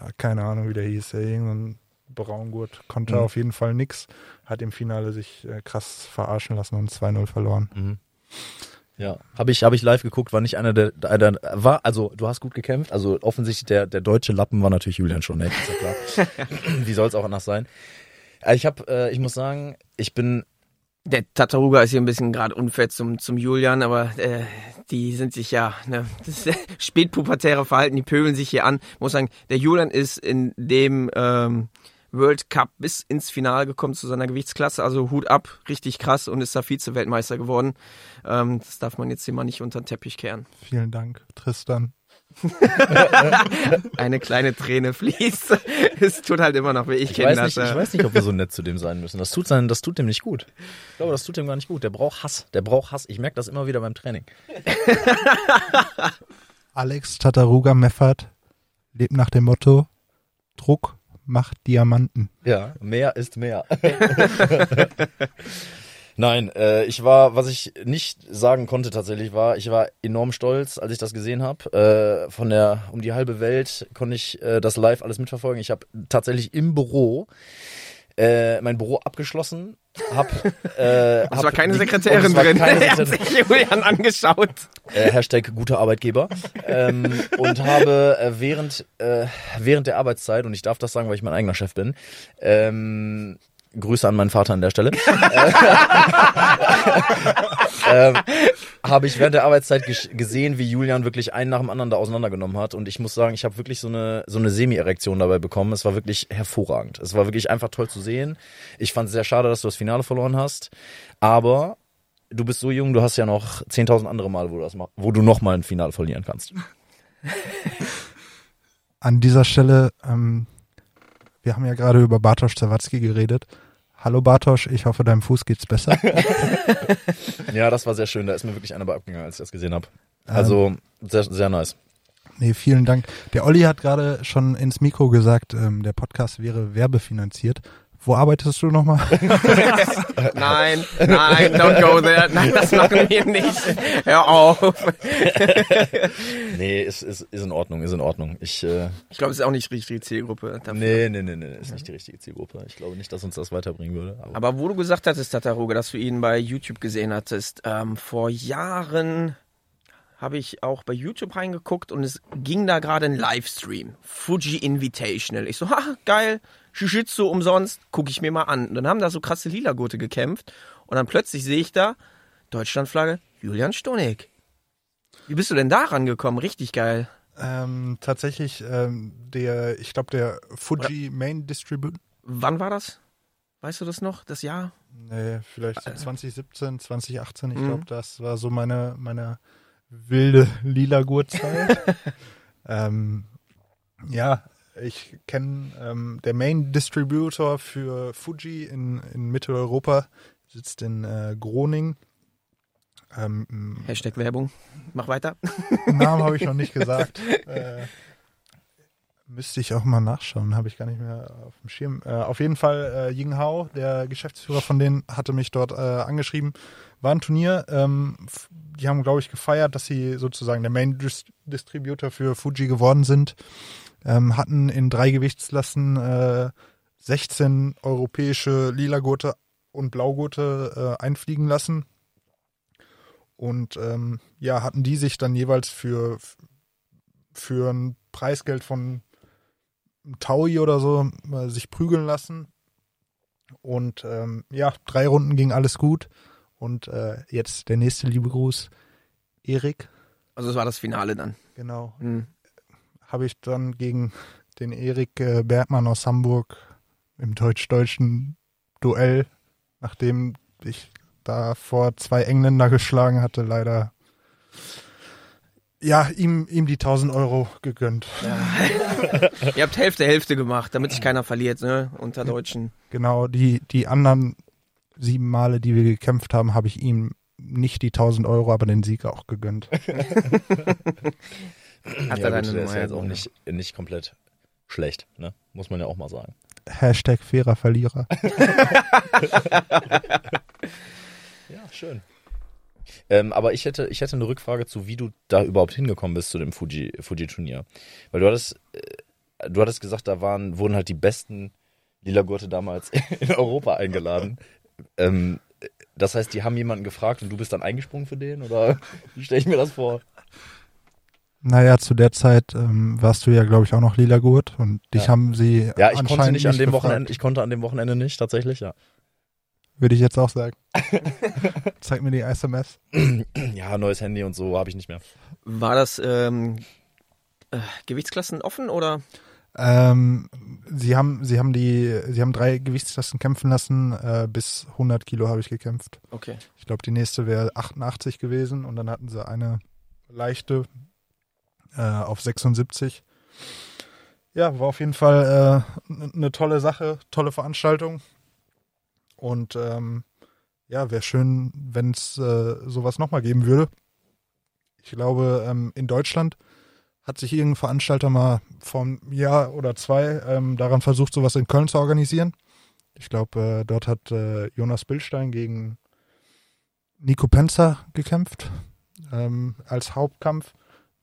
äh, keine Ahnung, wie der hieß. Äh, irgendein Braungurt konnte Mhm. auf jeden Fall nix. Hat im Finale sich äh, krass verarschen lassen und 2-0 verloren. Mhm. Ja, habe ich, hab ich live geguckt, war nicht einer der, der, war, also du hast gut gekämpft, also offensichtlich der, der deutsche Lappen war natürlich Julian schon, ist ja klar. Wie soll es auch anders sein? Äh, Ich habe, äh, ich muss sagen, ich bin, Der Tataruga ist hier ein bisschen gerade unfair zum, zum Julian, aber äh, die sind sich ja, ne, das spätpubertäre Verhalten, die pöbeln sich hier an. Ich muss sagen, der Julian ist in dem ähm, World Cup bis ins Finale gekommen zu seiner Gewichtsklasse, also Hut ab, richtig krass und ist da Vize-Weltmeister geworden. Ähm, das darf man jetzt hier mal nicht unter den Teppich kehren. Vielen Dank, Tristan. Eine kleine Träne fließt. es tut halt immer noch weh. Ich, ich kenne das. nicht, ich äh. weiß nicht, ob wir so nett zu dem sein müssen. Das tut sein, das tut dem nicht gut. Ich glaube, das tut dem gar nicht gut. Der braucht Hass. Der braucht Hass. Ich merke das immer wieder beim Training. Alex Tataruga Meffert lebt nach dem Motto Druck macht Diamanten. Ja, mehr ist mehr. Nein, äh, ich war, was ich nicht sagen konnte tatsächlich, war, ich war enorm stolz, als ich das gesehen habe. Äh, von der um die halbe Welt konnte ich äh, das live alles mitverfolgen. Ich habe tatsächlich im Büro äh, mein Büro abgeschlossen, hab, äh, Es hab war keine Sekretärin war drin. Keine er hat Sekretärin sich Julian angeschaut. äh, Hashtag guter Arbeitgeber ähm, und habe äh, während äh, während der Arbeitszeit und ich darf das sagen, weil ich mein eigener Chef bin. Ähm, Grüße an meinen Vater an der Stelle. ähm, habe ich während der Arbeitszeit gesehen, wie Julian wirklich einen nach dem anderen da auseinandergenommen hat und ich muss sagen, ich habe wirklich so eine so eine Semi-Erektion dabei bekommen. Es war wirklich hervorragend. Es war wirklich einfach toll zu sehen. Ich fand es sehr schade, dass du das Finale verloren hast, aber du bist so jung, du hast ja noch 10.000 andere Male, wo du, das ma- wo du noch mal ein Finale verlieren kannst. An dieser Stelle, ähm, wir haben ja gerade über Bartosz Zawadzki geredet. Hallo Bartosz, ich hoffe, deinem Fuß geht's besser. Ja, das war sehr schön. Da ist mir wirklich einer bei abgegangen, als ich das gesehen habe. Also sehr, sehr nice. Nee, vielen Dank. Der Olli hat gerade schon ins Mikro gesagt, ähm, der Podcast wäre werbefinanziert. Wo arbeitest du nochmal? Nein, nein, don't go there. Nein, das machen wir nicht. Hör auf. Nee, ist, ist, ist in Ordnung, ist in Ordnung. Ich, äh, Ich glaube, es ist auch nicht die Zielgruppe. Dafür. nee, nee, nee, nee, ist nicht die richtige Zielgruppe. Ich glaube nicht, dass uns das weiterbringen würde. Aber, Aber wo du gesagt hattest, Tataruga, dass du ihn bei YouTube gesehen hattest, ähm, vor Jahren habe ich auch bei YouTube reingeguckt und es ging da gerade ein Livestream. Fuji Invitational. Ich so, ha, geil, Jiu-Jitsu umsonst, gucke ich mir mal an. Und dann haben da so krasse Lila-Gurte gekämpft und dann plötzlich sehe ich da Deutschlandflagge Julian Stonig. Wie bist du denn da rangekommen? Richtig geil. ähm, tatsächlich, ähm, der, ich glaube, der Fuji Main Distribute, Wann war das? Weißt du das noch? Das Jahr? nee, vielleicht so 2017, 2018, ich Mhm. glaube, das war so meine, meine wilde lila Gurtzeit. ähm, ja, ich kenne ähm, der Main Distributor für Fuji in, in Mitteleuropa, sitzt in äh, Groningen. Ähm, Hashtag Werbung. Mach weiter. Namen habe ich noch nicht gesagt. äh, müsste ich auch mal nachschauen, habe ich gar nicht mehr auf dem Schirm. Äh, auf jeden Fall äh, Ying Hao, der Geschäftsführer von denen, hatte mich dort äh, angeschrieben. War ein Turnier. Ähm, die haben, glaube ich, gefeiert, dass sie sozusagen der Main Dis Distributor für Fuji geworden sind. Ähm, hatten in drei Gewichtsklassen äh, 16 europäische Lila-Gurte und Blaugurte äh, einfliegen lassen. Und ähm, ja, hatten die sich dann jeweils für, für ein Preisgeld von Taui oder so äh, sich prügeln lassen. Und ähm, ja, drei Runden ging alles gut. Und äh, jetzt der nächste liebe Gruß, Erik. Also es war das Finale dann. Genau. Hm. Habe ich dann gegen den Erik äh, Bergmann aus Hamburg im deutsch-deutschen Duell, nachdem ich da vor zwei Engländer geschlagen hatte, leider ja, ihm, ihm die 1000 Euro gegönnt. Ihr habt Hälfte Hälfte gemacht, damit sich keiner verliert, ne? Unter Deutschen. Genau, die, die anderen sieben Male, die wir gekämpft haben, habe ich ihm nicht die 1000 Euro, aber den Sieg auch gegönnt. Hat ja, er gut, deine der Nummer ist ja jetzt auch nicht, nicht komplett schlecht, ne? Muss man ja auch mal sagen. Hashtag fairer Verlierer. Ja, schön. Ähm, aber ich hätte, ich hätte eine Rückfrage zu, wie du da überhaupt hingekommen bist zu dem Fuji, Fuji-Turnier. Weil du hattest, äh, du hattest gesagt, da waren, wurden halt die besten Lila Gurte damals in Europa eingeladen. Ähm, das heißt, die haben jemanden gefragt und du bist dann eingesprungen für den? Oder wie stelle ich mir das vor? Naja, zu der Zeit ähm, warst du ja, glaube ich, auch noch lila Gurt und dich Ja. haben sie Ja, ich konnte anscheinend nicht an dem gefragt. Wochenende, ich konnte an dem Wochenende nicht, tatsächlich, ja. Würde ich jetzt auch sagen. Zeig mir die SMS. Ja, neues Handy und so habe ich nicht mehr. War das ähm, äh, Gewichtsklassen offen oder? Ähm, sie haben, sie haben die, sie haben drei Gewichtsklassen kämpfen lassen. Äh, bis 100 Kilo habe ich gekämpft. Okay. Ich glaube, die nächste wäre 88 gewesen und dann hatten sie eine leichte äh, auf 76. Ja, war auf jeden Fall äh, eine tolle Sache, tolle Veranstaltung. Und ähm, ja, wäre schön, wenn es äh, sowas nochmal geben würde. Ich glaube, ähm, in Deutschland hat sich irgendein Veranstalter mal vor einem Jahr oder zwei ähm, daran versucht, sowas in Köln zu organisieren. Ich glaube, äh, dort hat äh, Jonas Billstein gegen Nico Penzer gekämpft ähm, als Hauptkampf.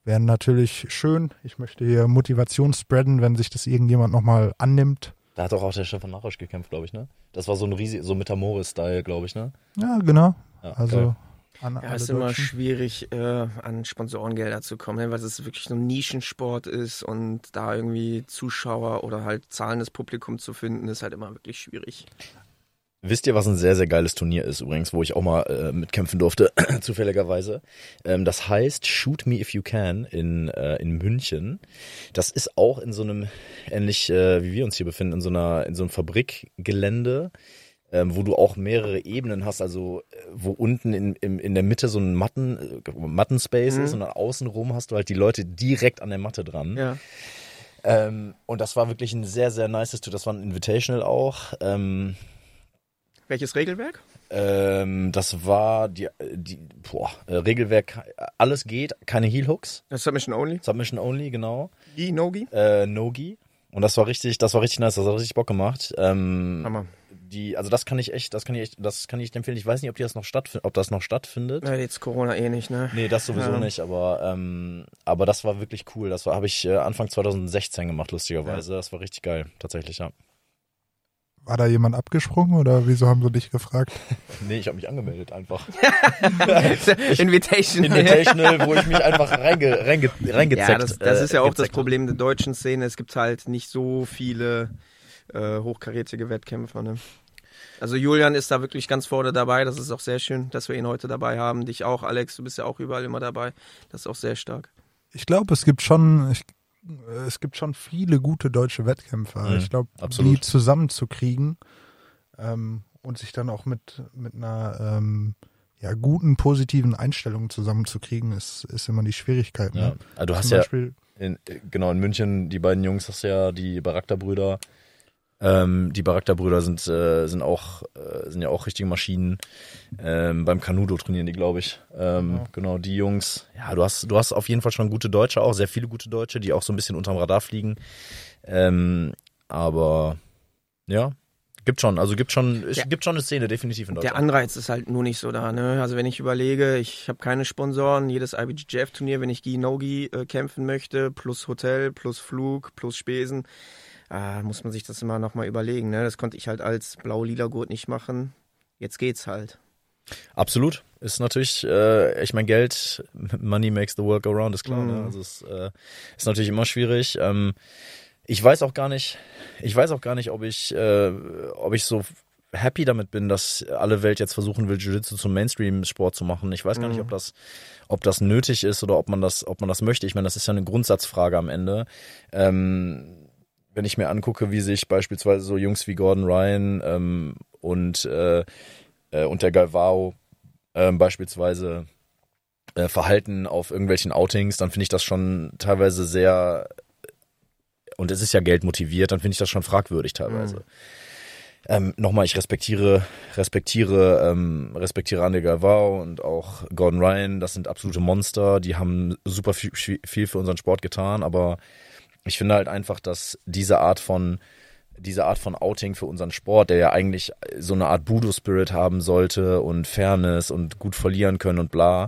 Wäre natürlich schön. Ich möchte hier Motivation spreaden, wenn sich das irgendjemand nochmal annimmt. Da hat doch auch der Stefan Narosch gekämpft, glaube ich, ne? Das war so ein riesig, so Metamoris-Style, glaube ich, ne? Ja, genau. Ja, Also geil. an Ja, alle ist immer schwierig, äh, an Sponsorengelder zu kommen, ne, weil es wirklich so ein Nischensport ist und da irgendwie Zuschauer oder halt zahlendes Publikum zu finden, ist halt immer wirklich schwierig. Wisst ihr, was ein sehr, sehr geiles Turnier ist übrigens, wo ich auch mal äh, mitkämpfen durfte, zufälligerweise? Ähm, das heißt Shoot Me If You Can in, äh, in München. Das ist auch in so einem, ähnlich äh, wie wir uns hier befinden, in so einer, in so einem Fabrikgelände, ähm, wo du auch mehrere Ebenen hast, also äh, wo unten in, in, in der Mitte so ein Matten, äh, Mattenspace Mhm. ist und dann außenrum hast du halt die Leute direkt an der Matte dran. Ja. Ähm, und das war wirklich ein sehr, sehr nices Tour. Das war ein Invitational auch. Ähm, Welches Regelwerk? ähm, das war die, die boah, äh, Regelwerk, alles geht, keine Heel Hooks, Submission Only. Submission only, genau, Gi, Nogi. äh, No-Gi. Und das war richtig, das war richtig nice, das hat richtig Bock gemacht. Ähm, Hammer. die, also das kann ich echt, das kann ich echt, das kann ich empfehlen. Ich weiß nicht, ob die das noch stattfindet, ob das noch stattfindet. Ja, jetzt Corona eh nicht, ne? Nee, das sowieso Ja. nicht, aber ähm, aber das war wirklich cool. Das war habe ich äh, Anfang 2016 gemacht, lustigerweise. Das war richtig geil, tatsächlich, ja. War da jemand abgesprungen oder wieso haben sie dich gefragt? Nee, ich habe mich angemeldet einfach. Invitation. Invitational, wo ich mich einfach reinge, reinge, reingezeckt Ja, das, das äh, ist ja auch das. Problem der deutschen Szene. Es gibt halt nicht so viele äh, hochkarätige Wettkämpfer. Ne? Also Julian ist da wirklich ganz vorne dabei. Das ist auch sehr schön, dass wir ihn heute dabei haben. Dich auch, Alex. Du bist ja auch überall immer dabei. Das ist auch sehr stark. Ich glaube, es gibt schon, ich, äh, es gibt schon viele gute deutsche Wettkämpfer. Mhm, ich glaube, die zusammenzukriegen ähm, und sich dann auch mit mit einer ähm, ja guten positiven Einstellung zusammenzukriegen, ist ist immer die Schwierigkeit. Ja. Ne? Also du hast Zum ja Beispiel, in, genau in München die beiden Jungs hast du ja die Barakta-Brüder. Ähm, die Barakta-Brüder sind äh, sind auch äh, sind ja auch richtige Maschinen. Ähm, beim Kanudo trainieren die, glaube ich. Ähm, Ja. Genau die Jungs. Ja, du hast du hast auf jeden Fall schon gute Deutsche auch, sehr viele gute Deutsche, die auch so ein bisschen unterm Radar fliegen. Ähm, aber ja, gibt schon. Also gibt schon es Ja. gibt schon eine Szene definitiv in Der Deutschland. Anreiz ist halt nur nicht so da. Ne? Also wenn ich überlege, ich habe keine Sponsoren. Jedes IBJJF-Turnier, wenn ich Gi No-Gi äh, kämpfen möchte, plus Hotel, plus Flug, plus Spesen, äh, muss man sich das immer nochmal überlegen. Ne? Das konnte ich halt als blau-lila Gurt nicht machen. Jetzt geht's halt. Absolut. Ist natürlich, äh, ich meine, Geld, Money makes the world go round, ist klar. Ne? Mhm. Also es äh, ist natürlich immer schwierig. Ähm, ich weiß auch gar nicht, ich weiß auch gar nicht, ob ich, äh, ob ich so happy damit bin, dass alle Welt jetzt versuchen will, Jiu-Jitsu zum Mainstream-Sport zu machen. Ich weiß gar nicht, Mhm. ob das, ob das nötig ist oder ob man das, ob man das möchte. Ich meine, das ist ja eine Grundsatzfrage am Ende. Ähm, wenn ich mir angucke, wie sich beispielsweise so Jungs wie Gordon Ryan ähm, und äh, äh, und der Galvao ähm, beispielsweise äh, Verhalten auf irgendwelchen Outings, dann finde ich das schon teilweise sehr, und es ist ja Geld motiviert, dann finde ich das schon fragwürdig teilweise. Mhm. Ähm, Nochmal, ich respektiere, respektiere, ähm, respektiere Andy Galvao und auch Gordon Ryan. Das sind absolute Monster. Die haben super viel, viel für unseren Sport getan. Aber ich finde halt einfach, dass diese Art von diese Art von Outing für unseren Sport, der ja eigentlich so eine Art Budo-Spirit haben sollte und Fairness und gut verlieren können und bla,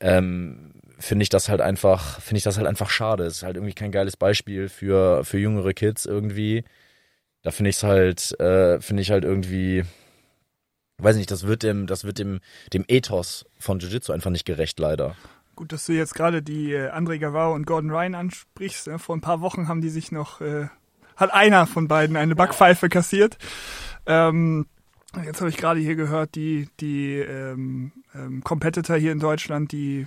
ähm, finde ich das halt einfach, finde ich das halt einfach schade. Es ist halt irgendwie kein geiles Beispiel für, für jüngere Kids irgendwie da finde ich es halt, äh, finde ich halt irgendwie, weiß nicht, das wird dem, das wird dem, dem Ethos von Jiu-Jitsu einfach nicht gerecht, leider. Gut, dass du jetzt gerade die äh, André Gavau und Gordon Ryan ansprichst. Ne? Vor ein paar Wochen haben die sich noch, äh, hat einer von beiden eine Backpfeife kassiert. Ähm, jetzt habe ich gerade hier gehört, die, die ähm, ähm, Competitor hier in Deutschland, die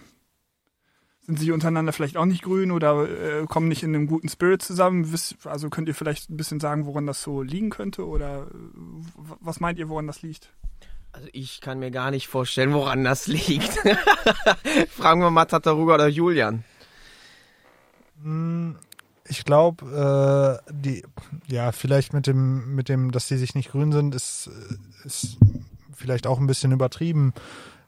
sind sie untereinander vielleicht auch nicht grün oder äh, kommen nicht in einem guten Spirit zusammen? Also könnt ihr vielleicht ein bisschen sagen, woran das so liegen könnte oder äh, was meint ihr, woran das liegt? Also ich kann mir gar nicht vorstellen, woran das liegt. Fragen wir mal Tataruga oder Julian. Hm, ich glaube, äh, die, ja, vielleicht mit dem, mit dem, dass die sich nicht grün sind, ist, ist vielleicht auch ein bisschen übertrieben.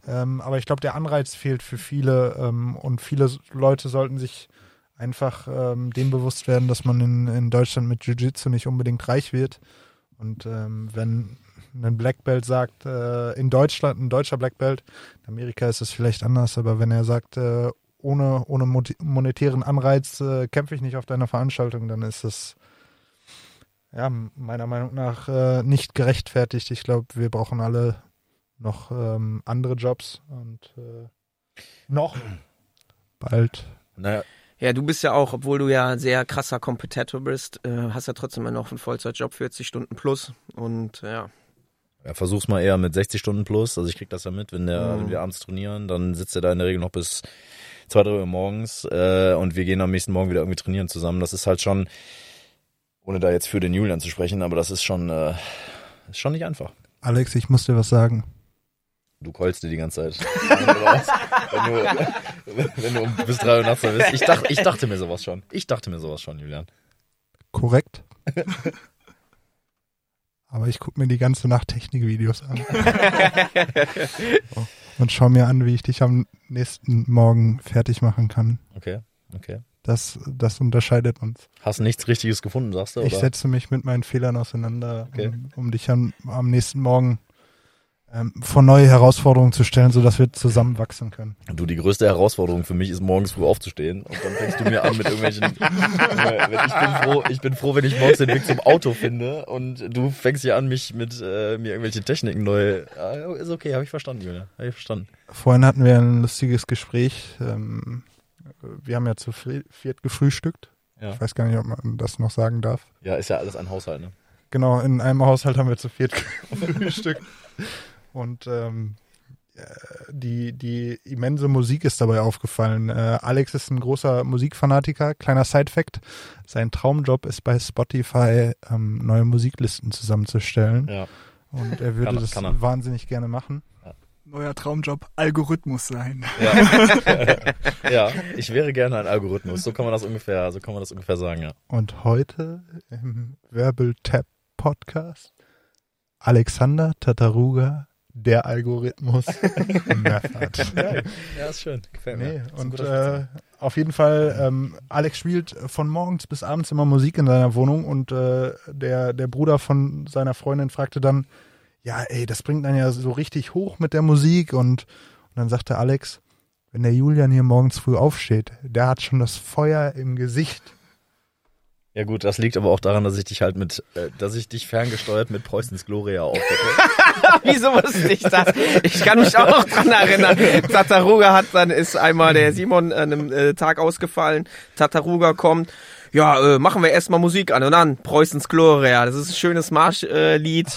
Ähm, aber ich glaube, der Anreiz fehlt für viele ähm, und viele Leute sollten sich einfach ähm, dem bewusst werden, dass man in, in Deutschland mit Jiu-Jitsu nicht unbedingt reich wird. Und ähm, wenn ein Black Belt sagt, äh, in Deutschland, ein deutscher Black Belt, in Amerika ist es vielleicht anders, aber wenn er sagt, äh, ohne, ohne monetären Anreiz äh, kämpfe ich nicht auf deiner Veranstaltung, dann ist es ja meiner Meinung nach äh, nicht gerechtfertigt. Ich glaube, wir brauchen alle noch ähm, andere Jobs und äh, noch bald. Naja. Ja, du bist ja auch, obwohl du ja sehr krasser Kompetitor bist, äh, hast ja trotzdem noch einen Vollzeitjob, 40 Stunden plus und ja. Ja, versuch's mal eher mit 60 Stunden plus. Also ich krieg das ja mit, wenn, der, mhm. wenn wir abends trainieren, dann sitzt er da in der Regel noch bis zwei, drei Uhr morgens äh, und wir gehen am nächsten Morgen wieder irgendwie trainieren zusammen. Das ist halt schon, ohne da jetzt für den Julian zu sprechen, aber das ist schon, äh, ist schon nicht einfach. Alex, ich muss dir was sagen. Du keulst dir die ganze Zeit. wenn, du, wenn du bis drei Uhr nachts da bist. Ich, dach, ich dachte mir sowas schon. Ich dachte mir sowas schon, Julian. Korrekt. Aber ich gucke mir die ganze Nacht Technikvideos an. Und schau mir an, wie ich dich am nächsten Morgen fertig machen kann. Okay, okay. Das, das unterscheidet uns. Hast nichts Richtiges gefunden, sagst du? Ich oder? setze mich mit meinen Fehlern auseinander, okay. um, um, dich am, am nächsten Morgen ähm, vor neue Herausforderungen zu stellen, sodass wir zusammenwachsen können. Du, die größte Herausforderung für mich ist morgens früh aufzustehen und dann fängst du mir an mit irgendwelchen. ich bin froh, ich bin froh, wenn ich morgens den Weg zum Auto finde und du fängst hier an, mich mit äh, mir irgendwelche Techniken neu. Ja, ist okay, habe ich verstanden, Julia, habe ich verstanden. Vorhin hatten wir ein lustiges Gespräch. Ähm, wir haben ja zu viert gefrühstückt. Ja. Ich weiß gar nicht, ob man das noch sagen darf. Ja, ist ja alles ein Haushalt, ne? Genau, in einem Haushalt haben wir zu viert gefrühstückt. Und ähm, äh, die, die immense Musik ist dabei aufgefallen. Äh, Alex ist ein großer Musikfanatiker. Kleiner Side-Fact: Sein Traumjob ist bei Spotify ähm, neue Musiklisten zusammenzustellen. Ja. Und er würde kann, das kann er. wahnsinnig gerne machen. Ja. Neuer Traumjob, Algorithmus sein. Ja. ja, ich wäre gerne ein Algorithmus. So kann man das ungefähr, so kann man das ungefähr sagen, ja. Und heute im Verbal Tap Podcast Alexander Tataruga der Algorithmus Method. Ja, ja, ist schön. Gefällt mir. Nee, und äh, auf jeden Fall, ähm, Alex spielt von morgens bis abends immer Musik in seiner Wohnung und äh, der, der Bruder von seiner Freundin fragte dann, ja, ey, das bringt dann ja so richtig hoch mit der Musik und, und dann sagte Alex, wenn der Julian hier morgens früh aufsteht, der hat schon das Feuer im Gesicht. Ja gut, das liegt aber auch daran, dass ich dich halt mit, äh, dass ich dich ferngesteuert mit Preußens Gloria aufdecke. Wieso wusste ich das? Ich kann mich auch noch dran erinnern. Tataruga hat dann, ist einmal der Simon an einem äh, Tag ausgefallen. Tataruga kommt. Ja, äh, machen wir erstmal Musik an und dann Preußens Gloria. Das ist ein schönes Marschlied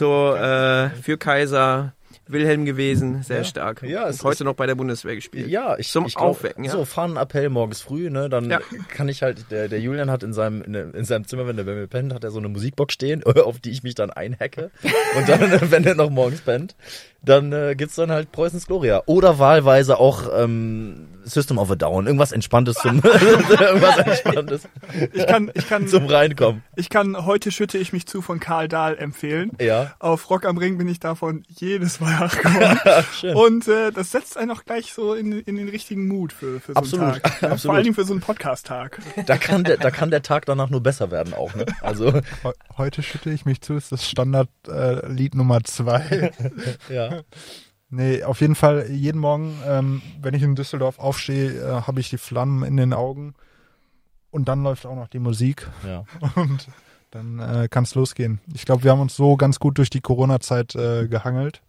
äh, äh, für Kaiser Wilhelm gewesen, sehr Ja. stark. Ja, Und heute noch bei der Bundeswehr gespielt. Ja, ich Zum ich glaub, Aufwecken, ja. So, Fahnenappell morgens früh, ne? Dann Ja. kann ich halt, der, der Julian hat in seinem, in, in seinem Zimmer, wenn er bei mir pennt, hat er so eine Musikbox stehen, auf die ich mich dann einhacke. Und dann, wenn er noch morgens pennt, dann äh, gibt's dann halt Preußens Gloria. Oder wahlweise auch ähm, System of a Down. Irgendwas Entspanntes zum, irgendwas Entspanntes Ich kann, ich kann, zum Reinkommen. ich kann heute schütte ich mich zu von Karl Dahl empfehlen. Ja. Auf Rock am Ring bin ich davon jedes Mal nachgekommen. Schön. Und äh, das setzt einen auch gleich so in, in den richtigen Mut für, für so Absolut, einen Tag. Ja, Vor absolut. allen Dingen für so einen Podcast-Tag. Da kann der, da kann der Tag danach nur besser werden auch, ne? Also, He- Heute schütte ich mich zu, ist das Standardlied äh, Lied Nummer zwei. ja. nee, auf jeden Fall jeden Morgen, ähm, wenn ich in Düsseldorf aufstehe, äh, habe ich die Flammen in den Augen. Und dann läuft auch noch die Musik Ja. und dann äh, kann es losgehen. Ich glaube, wir haben uns so ganz gut durch die Corona-Zeit äh, gehangelt.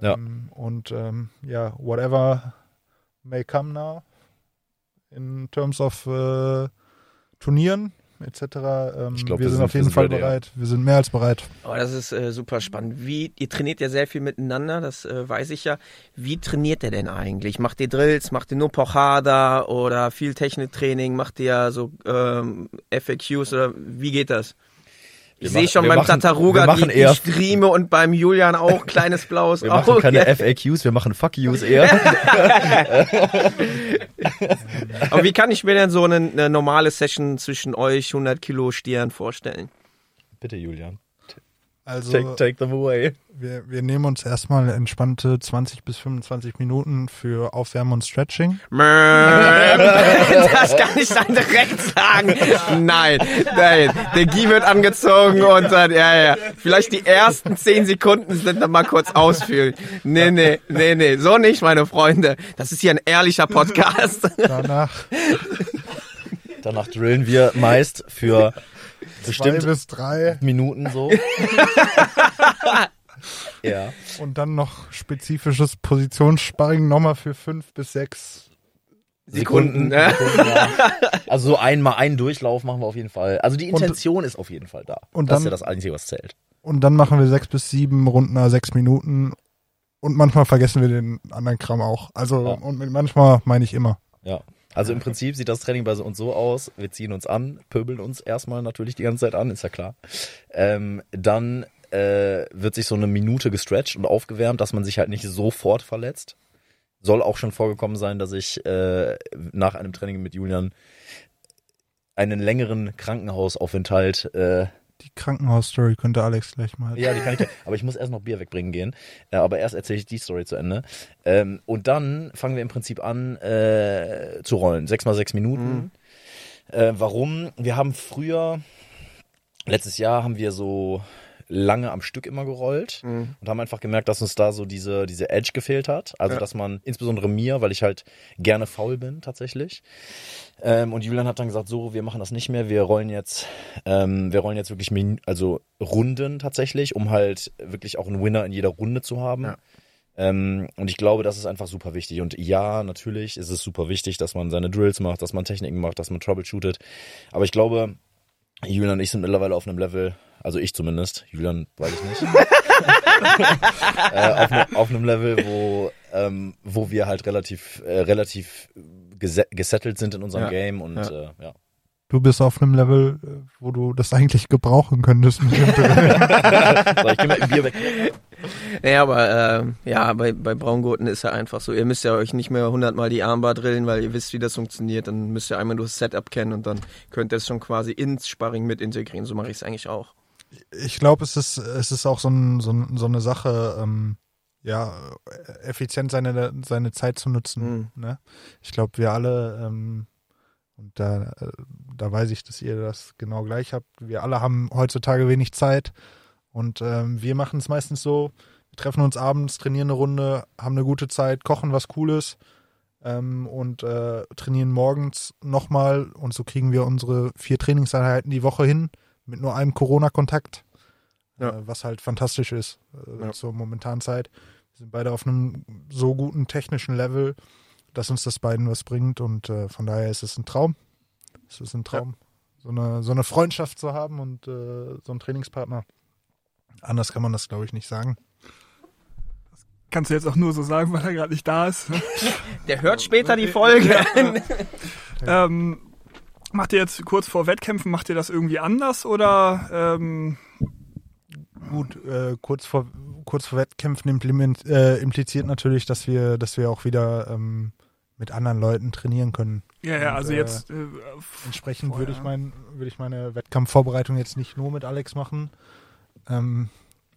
Ja. Ähm, und ähm, ja, whatever may come now in terms of äh, Turnieren etc. Ähm, Ich glaub, wir, wir sind auf jeden Fall ready, ja. bereit. Wir sind mehr als bereit. Oh, das ist äh, super spannend. Wie, ihr trainiert ja sehr viel miteinander, das äh, weiß ich ja. Wie trainiert ihr denn eigentlich? Macht ihr Drills, macht ihr nur Pochada oder viel Techniktraining? Macht ihr so ähm, FAQs oder wie geht das? Ich sehe schon beim machen- Tataruga machen die, die eher- Strieme und beim Julian auch kleines blaues Wir machen Auge. keine FAQs, wir machen Fuck Yous eher. Aber wie kann ich mir denn so eine, eine normale Session zwischen euch 100 Kilo Stieren vorstellen? Bitte, Julian. Also Take, take them away. wir, wir nehmen uns erstmal entspannte 20 bis 25 Minuten für Aufwärmen und Stretching. Das kann ich dann direkt sagen. Nein, nein. Der Guy wird angezogen und dann, ja, ja. Vielleicht die ersten zehn Sekunden sind dann mal kurz ausfühlen. Nee, nee, nee, nee. So nicht, meine Freunde. Das ist hier ein ehrlicher Podcast. Danach Danach drillen wir meist für zwei bestimmt bis drei Minuten so. ja. und dann noch spezifisches Positionssparring nochmal für fünf bis sechs. Sekunden, ne? Sekunden, ja. Also so einmal einen Durchlauf machen wir auf jeden Fall. Also die Und- Intention ist auf jeden Fall da. und das ist dann- ja das Einzige, was zählt. Und dann machen wir sechs bis sieben Runden nach sechs Minuten. Und manchmal vergessen wir den anderen Kram auch. Also, Ja. und manchmal meine ich immer. Ja. Also im Prinzip sieht das Training bei uns so aus. Wir ziehen uns an, pöbeln uns erstmal natürlich die ganze Zeit an, ist ja klar. Ähm, dann äh, wird sich so eine Minute gestretcht und aufgewärmt, dass man sich halt nicht sofort verletzt. Soll auch schon vorgekommen sein, dass ich äh, nach einem Training mit Julian einen längeren Krankenhausaufenthalt äh, Die Krankenhausstory könnte Alex gleich mal. ja, die kann ich. Aber ich muss erst noch Bier wegbringen gehen. Äh, aber erst erzähle ich die Story zu Ende. Ähm, und dann fangen wir im Prinzip an äh, zu rollen. Sechs mal sechs Minuten. Äh, warum? Wir haben früher, letztes Jahr haben wir so lange am Stück immer gerollt Mhm. und haben einfach gemerkt, dass uns da so diese, diese Edge gefehlt hat. Also, dass man, insbesondere mir, weil ich halt gerne faul bin, tatsächlich. Ähm, und Julian hat dann gesagt, so, wir machen das nicht mehr, wir rollen jetzt, ähm, wir rollen jetzt wirklich, Min also Runden tatsächlich, um halt wirklich auch einen Winner in jeder Runde zu haben. Ja. Ähm, und ich glaube, das ist einfach super wichtig. Und ja, natürlich ist es super wichtig, dass man seine Drills macht, dass man Techniken macht, dass man troubleshootet. Aber ich glaube, Julian und ich sind mittlerweile auf einem Level, also ich zumindest, Julian weiß ich nicht, äh, auf, ne, auf einem Level, wo, ähm, wo wir halt relativ, äh, relativ gese gesettelt sind in unserem Ja. Game und Ja. Äh, ja. Du bist auf einem Level, äh, wo du das eigentlich gebrauchen könntest mit dem Drill. So, ich geh mal ein Bier weg. Ja, aber ähm, ja, bei, bei Braungurten ist ja einfach so, ihr müsst ja euch nicht mehr hundertmal die Armbar drillen, weil ihr wisst, wie das funktioniert. Dann müsst ihr einmal nur das Setup kennen und dann könnt ihr es schon quasi ins Sparring mit integrieren. So mache ich es eigentlich auch. ich glaube, es ist, es ist auch so, ein, so, so eine Sache, ähm, ja, effizient seine, seine Zeit zu nutzen. Ne? Ich glaube, wir alle, ähm, und da, äh, da weiß ich, dass ihr das genau gleich habt, wir alle haben heutzutage wenig Zeit und ähm, wir machen es meistens so, wir treffen uns abends, trainieren eine Runde, haben eine gute Zeit, kochen was Cooles ähm, und äh, trainieren morgens nochmal und so kriegen wir unsere vier Trainingseinheiten die Woche hin mit nur einem Corona-Kontakt, Ja. äh, was halt fantastisch ist äh, Ja. zur momentanen Zeit. Wir sind beide auf einem so guten technischen Level, dass uns das beiden was bringt und äh, von daher ist es ein Traum. Es ist ein Traum, so, eine, so eine Freundschaft zu haben und äh, so einen Trainingspartner. Anders kann man das, glaube ich, nicht sagen. Kannst du jetzt auch nur so sagen, weil er gerade nicht da ist. Der hört später die Folge. ähm, macht ihr jetzt kurz vor Wettkämpfen, macht ihr das irgendwie anders oder ähm, Gut, äh, kurz vor kurz vor Wettkämpfen implement, äh, impliziert natürlich, dass wir, dass wir auch wieder ähm, mit anderen Leuten trainieren können. ja, ja, Und, also äh, jetzt äh, Entsprechend würde ich mein, würde ich meine Wettkampfvorbereitung jetzt nicht nur mit Alex machen. Ähm,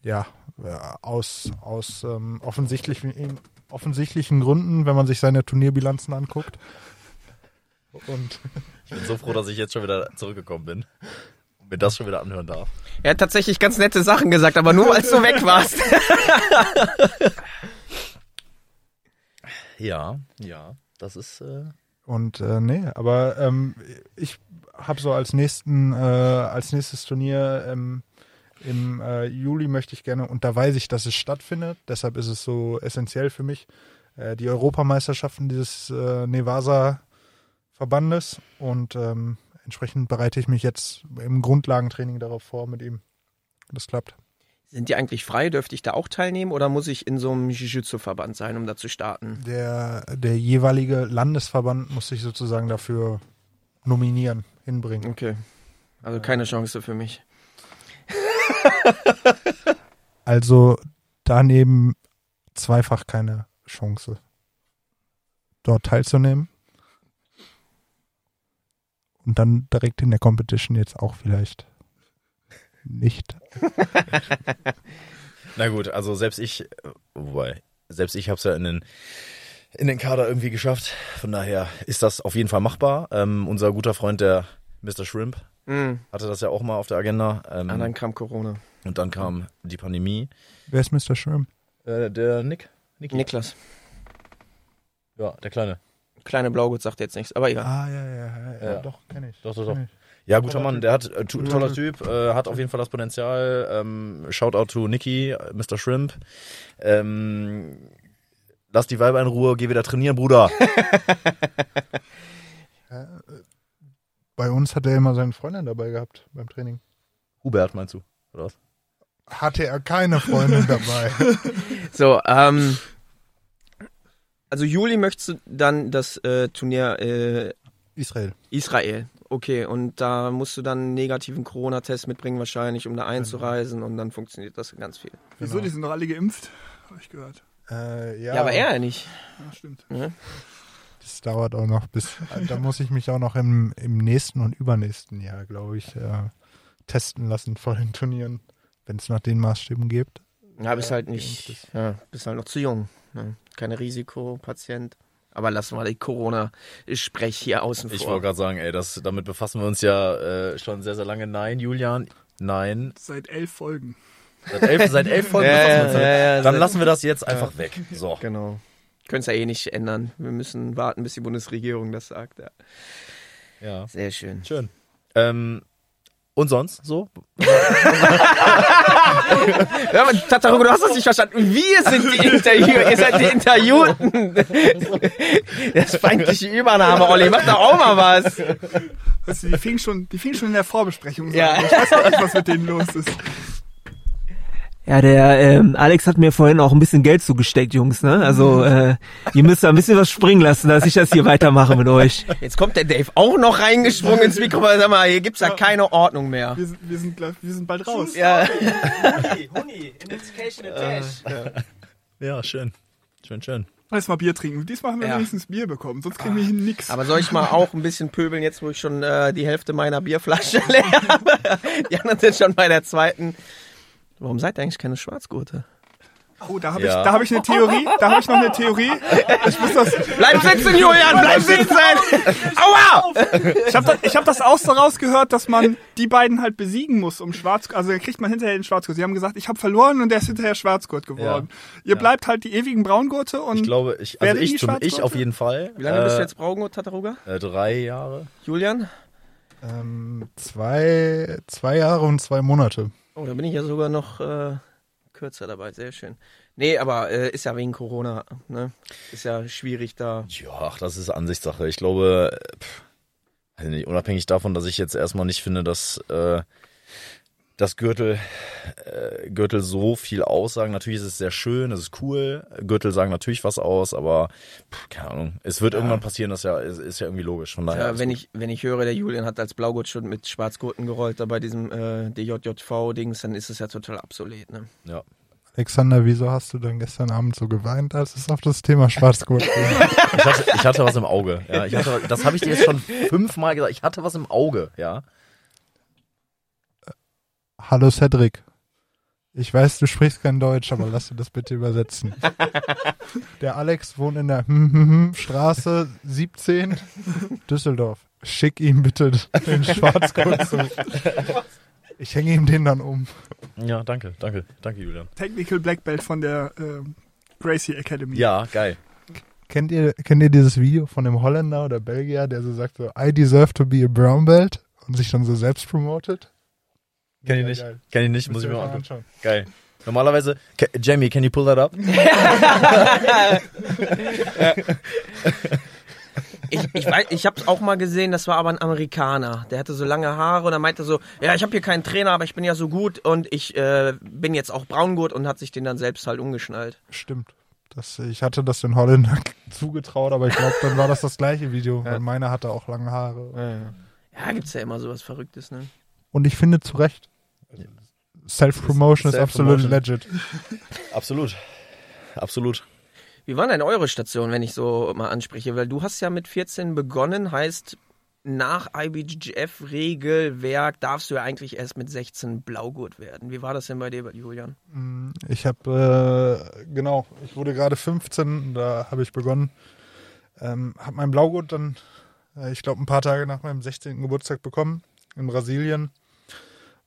ja, äh, aus, aus ähm, offensichtlichen, offensichtlichen Gründen, wenn man sich seine Turnierbilanzen anguckt. Und Ich bin so froh, dass ich jetzt schon wieder zurückgekommen bin. Und mir das schon wieder anhören darf. Er hat tatsächlich ganz nette Sachen gesagt, aber nur als du weg warst. Ja, ja. Das ist. Äh, Und äh, nee, aber ähm, ich habe so als nächsten, äh, als nächstes Turnier ähm, im äh, Juli möchte ich gerne, und da weiß ich, dass es stattfindet, deshalb ist es so essentiell für mich, äh, die Europameisterschaften dieses äh, Nevasa-Verbandes und ähm, entsprechend bereite ich mich jetzt im Grundlagentraining darauf vor mit ihm. Das klappt. Sind die eigentlich frei? Dürfte ich da auch teilnehmen oder muss ich in so einem Jiu-Jitsu-Verband sein, um da zu starten? Der, der jeweilige Landesverband muss sich sozusagen dafür nominieren, hinbringen. Okay. Also keine Chance für mich. Also daneben zweifach keine Chance, dort teilzunehmen. Und dann direkt in der Competition jetzt auch vielleicht nicht. na gut, also selbst ich, wobei, selbst ich habe es ja in den, in den Kader irgendwie geschafft. Von daher ist das auf jeden Fall machbar. Ähm, unser guter Freund, der Mr. Shrimp, Mhm. hatte das ja auch mal auf der Agenda. Ähm, Ah, dann kam Corona. und dann kam die Pandemie. Wer ist Mr. Schirm? Äh, der Nick? Niki? Niklas. Ja, der Kleine. Kleine Blaugurt sagt jetzt nichts, aber egal. Ah, ja, ja, ja, ja, Ja. doch, kenne ich. Doch, doch, doch. Ja, guter Mann, der hat äh, toller Typ, äh, hat auf jeden Fall das Potenzial. Ähm, Shoutout to Nicky, äh, Mr. Shrimp. Ähm, lass die Weiber in Ruhe, geh wieder trainieren, Bruder. Bei uns hat er immer seine Freundin dabei gehabt beim Training. Hubert, meinst du? Oder was? Hatte er keine Freundin dabei. So, ähm, also Juli möchtest du dann das äh, Turnier äh, Israel. Israel. Okay, und da musst du dann einen negativen Corona-Test mitbringen wahrscheinlich, um da einzureisen und dann funktioniert das ganz viel. wieso, Genau. die sind doch alle geimpft, habe ich gehört. Ja, Äh, ja, aber er ja nicht. Ja, stimmt. Das dauert auch noch bis. da muss ich mich auch noch im, im nächsten und übernächsten Jahr, glaube ich, äh, testen lassen vor den Turnieren, wenn es nach den Maßstäben gibt. Ja, bist halt nicht, ja, bist halt noch zu jung. Ne? Keine Risikopatient. Aber lassen wir die Corona-Sprech hier außen Ich vor. wollte gerade sagen, ey, das, damit befassen wir uns ja äh, schon sehr, sehr lange. Nein, Julian, nein. Seit elf Folgen. Seit elf, seit elf Folgen Ja, befassen wir ja, ja, ja, Dann seit- lassen wir das jetzt einfach weg. So. Genau. Können es ja eh nicht ändern. Wir müssen warten, bis die Bundesregierung das sagt. Ja. Ja. Sehr schön. Schön. Ähm, und sonst so? Ja, aber Tatarugo, du hast das nicht verstanden. Wir sind die Interviewer, ihr seid die Interviewten. Das ist feindliche Übernahme, Olli. Mach doch auch mal was. Weißt du, die fing schon, die fing schon in der Vorbesprechung so Ja. an. Ich weiß auch nicht, was mit denen los ist. Ja, der ähm, Alex hat mir vorhin auch ein bisschen Geld zugesteckt, Jungs. Ne? Also äh, ihr müsst da ein bisschen was springen lassen, dass ich das hier weitermache mit euch. Jetzt kommt der Dave auch noch reingesprungen ins Mikrofon. Sag mal, hier gibt's ja keine Ordnung mehr. Wir sind, wir sind, gleich- wir sind bald raus. Ja. Huni, Investigation Attach. Ja, schön. Schön, schön. Lass mal Bier trinken. Diesmal haben wir Ja. wenigstens Bier bekommen, sonst kriegen wir hier nix. Aber soll ich mal auch ein bisschen pöbeln, jetzt wo ich schon äh, die Hälfte meiner Bierflasche leer habe? Die anderen sind schon bei der zweiten. Warum seid ihr eigentlich keine Schwarzgurte? Oh, da habe Ja. ich, da habe ich eine Theorie. Da habe ich noch eine Theorie. Ich muss das, Bleib sitzen, Julian, bleib sitzen! Aua! ich habe das, ich hab das auch so rausgehört, dass man die beiden halt besiegen muss, um Schwarz, also dann kriegt man hinterher den Schwarzgurt. Sie haben gesagt, ich habe verloren und der ist hinterher Schwarzgurt geworden. Ihr bleibt halt die ewigen Braungurte und Ich glaube, ich, also ich, zum, ich auf jeden Fall. Wie lange bist du Äh, jetzt Braungut, Tataruga? Äh, drei Jahre. Julian? Ähm, zwei, zwei Jahre und zwei Monate. Oh, da bin ich ja sogar noch äh, kürzer dabei, sehr schön. Nee, aber äh, ist ja wegen Corona, ne? Ist ja schwierig da. Ja, ach, das ist Ansichtssache. Ich glaube, äh, pff, unabhängig davon, dass ich jetzt erstmal nicht finde, dass äh, dass Gürtel, äh, Gürtel so viel aussagen. Natürlich ist es sehr schön, es ist cool. Gürtel sagen natürlich was aus, aber pff, keine Ahnung. Es wird irgendwann passieren, das ja, ist, ist ja irgendwie logisch. Von daher. Ja, wenn gut. ich, wenn ich höre, der Julian hat als Blaugurt schon mit Schwarzgurten gerollt, da bei diesem äh, DJJV-Dings, dann ist es ja total obsolet. Ne? ja. Alexander, wieso hast du denn gestern Abend so geweint, als es auf das Thema Schwarzgurt ging? ich, hatte, ich hatte was im Auge. Ja, ich hatte, das habe ich dir jetzt schon fünfmal gesagt. Ich hatte was im Auge, ja. Hallo Cedric. Ich weiß, du sprichst kein Deutsch, aber lass dir das bitte übersetzen. Der Alex wohnt in der Straße 17, Düsseldorf. Schick ihm bitte den Schwarzgurt zu. Ich hänge ihm den dann um. Ja, danke, danke, danke, Julian. Technical Black Belt von der ähm, Gracie Academy. Ja, geil. Kennt ihr, kennt ihr dieses Video von dem Holländer oder Belgier, der so sagt so, I deserve to be a brown belt und sich dann so selbst promotet? Kenn ich nicht. geil. Kenn ich nicht, muss ich mir mal angucken. anschauen. Geil. Normalerweise, Jamie, can you pull that up? Ich, ich weiß, ich habe auch mal gesehen, das war aber ein Amerikaner. Der hatte so lange Haare und er meinte so, ja, ich habe hier keinen Trainer, aber ich bin ja so gut und ich äh, bin jetzt auch Braungurt und hat sich den dann selbst halt umgeschnallt. Stimmt. Das, ich hatte das den Holländer zugetraut, aber ich glaube, dann war das das gleiche Video, weil meiner hatte auch lange Haare. Ja, gibt's ja immer sowas Verrücktes, ne? Und ich finde zu Recht. Self-Promotion ist absolut Self-Promotion. legit. Absolut. Absolut. Wie war denn eure Station, wenn ich so mal anspreche? Weil du hast ja mit 14 begonnen, heißt nach IBGF-Regelwerk darfst du ja eigentlich erst mit 16 Blaugurt werden. Wie war das denn bei dir, Julian? Ich habe, äh, genau, ich wurde gerade 15, da habe ich begonnen. Ähm, habe mein Blaugurt dann, äh, ich glaube, ein paar Tage nach meinem 16. Geburtstag bekommen in Brasilien.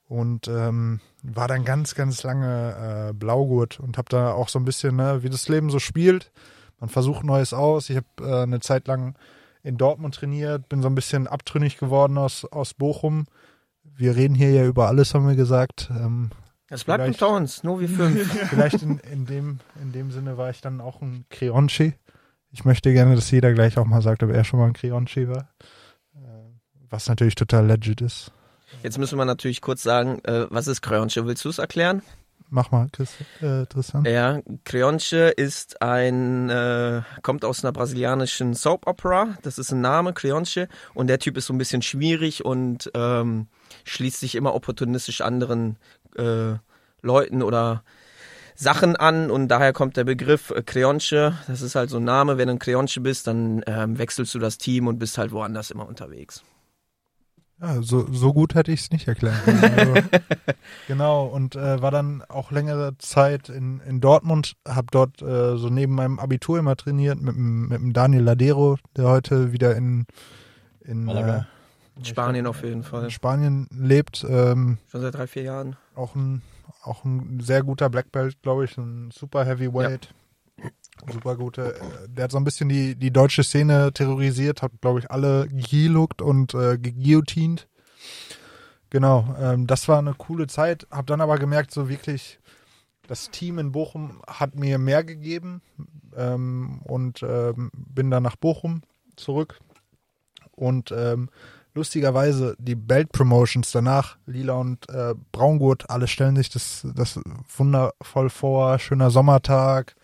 Und ähm, war dann ganz, ganz lange äh, Blaugurt und habe da auch so ein bisschen, ne, wie das Leben so spielt. Man versucht Neues aus. Ich habe äh, eine Zeit lang in Dortmund trainiert, bin so ein bisschen abtrünnig geworden aus, aus Bochum. Wir reden hier ja über alles, haben wir gesagt. Ähm, Das bleibt unter uns, nur wir fünf. Vielleicht in, in, dem, in dem Sinne war ich dann auch ein Creonci. Ich möchte gerne, dass jeder gleich auch mal sagt, ob er schon mal ein Creonci war. Äh, Was natürlich total legit ist. Jetzt müssen wir natürlich kurz sagen, äh, was ist Creonche? Willst du es erklären? Mach mal, Chris, äh, Tristan. Ja, Creonche ist ein, äh, kommt aus einer brasilianischen Soap Opera. Das ist ein Name, Creonche. Und der Typ ist so ein bisschen schwierig und ähm, schließt sich immer opportunistisch anderen äh, Leuten oder Sachen an und daher kommt der Begriff äh, Creonche. Das ist halt so ein Name. Wenn du ein Creonche bist, dann ähm, wechselst du das Team und bist halt woanders immer unterwegs. Ja, so, so gut hätte ich es nicht erklären können. Also, genau, und äh, war dann auch längere Zeit in, in Dortmund, habe dort äh, so neben meinem Abitur immer trainiert mit, dem- mit dem Daniel Ladero, der heute wieder in, in. In Spanien auf jeden äh, Fall. in Spanien lebt. Ähm, Schon seit drei, vier Jahren. auch ein, auch ein sehr guter Black Belt, glaube ich, ein super Heavyweight. Super gute. Der hat so ein bisschen die, die deutsche Szene terrorisiert, hat, glaube ich, alle geluckt und äh, geguillotined. Genau, ähm, das war eine coole Zeit. Hab dann aber gemerkt, so wirklich, das Team in Bochum hat mir mehr gegeben ähm, und ähm, bin dann nach Bochum zurück. Und ähm, lustigerweise die Belt Promotions danach, Lila und äh, Braungurt, alle stellen sich das, das wundervoll vor. Schöner Sommertag,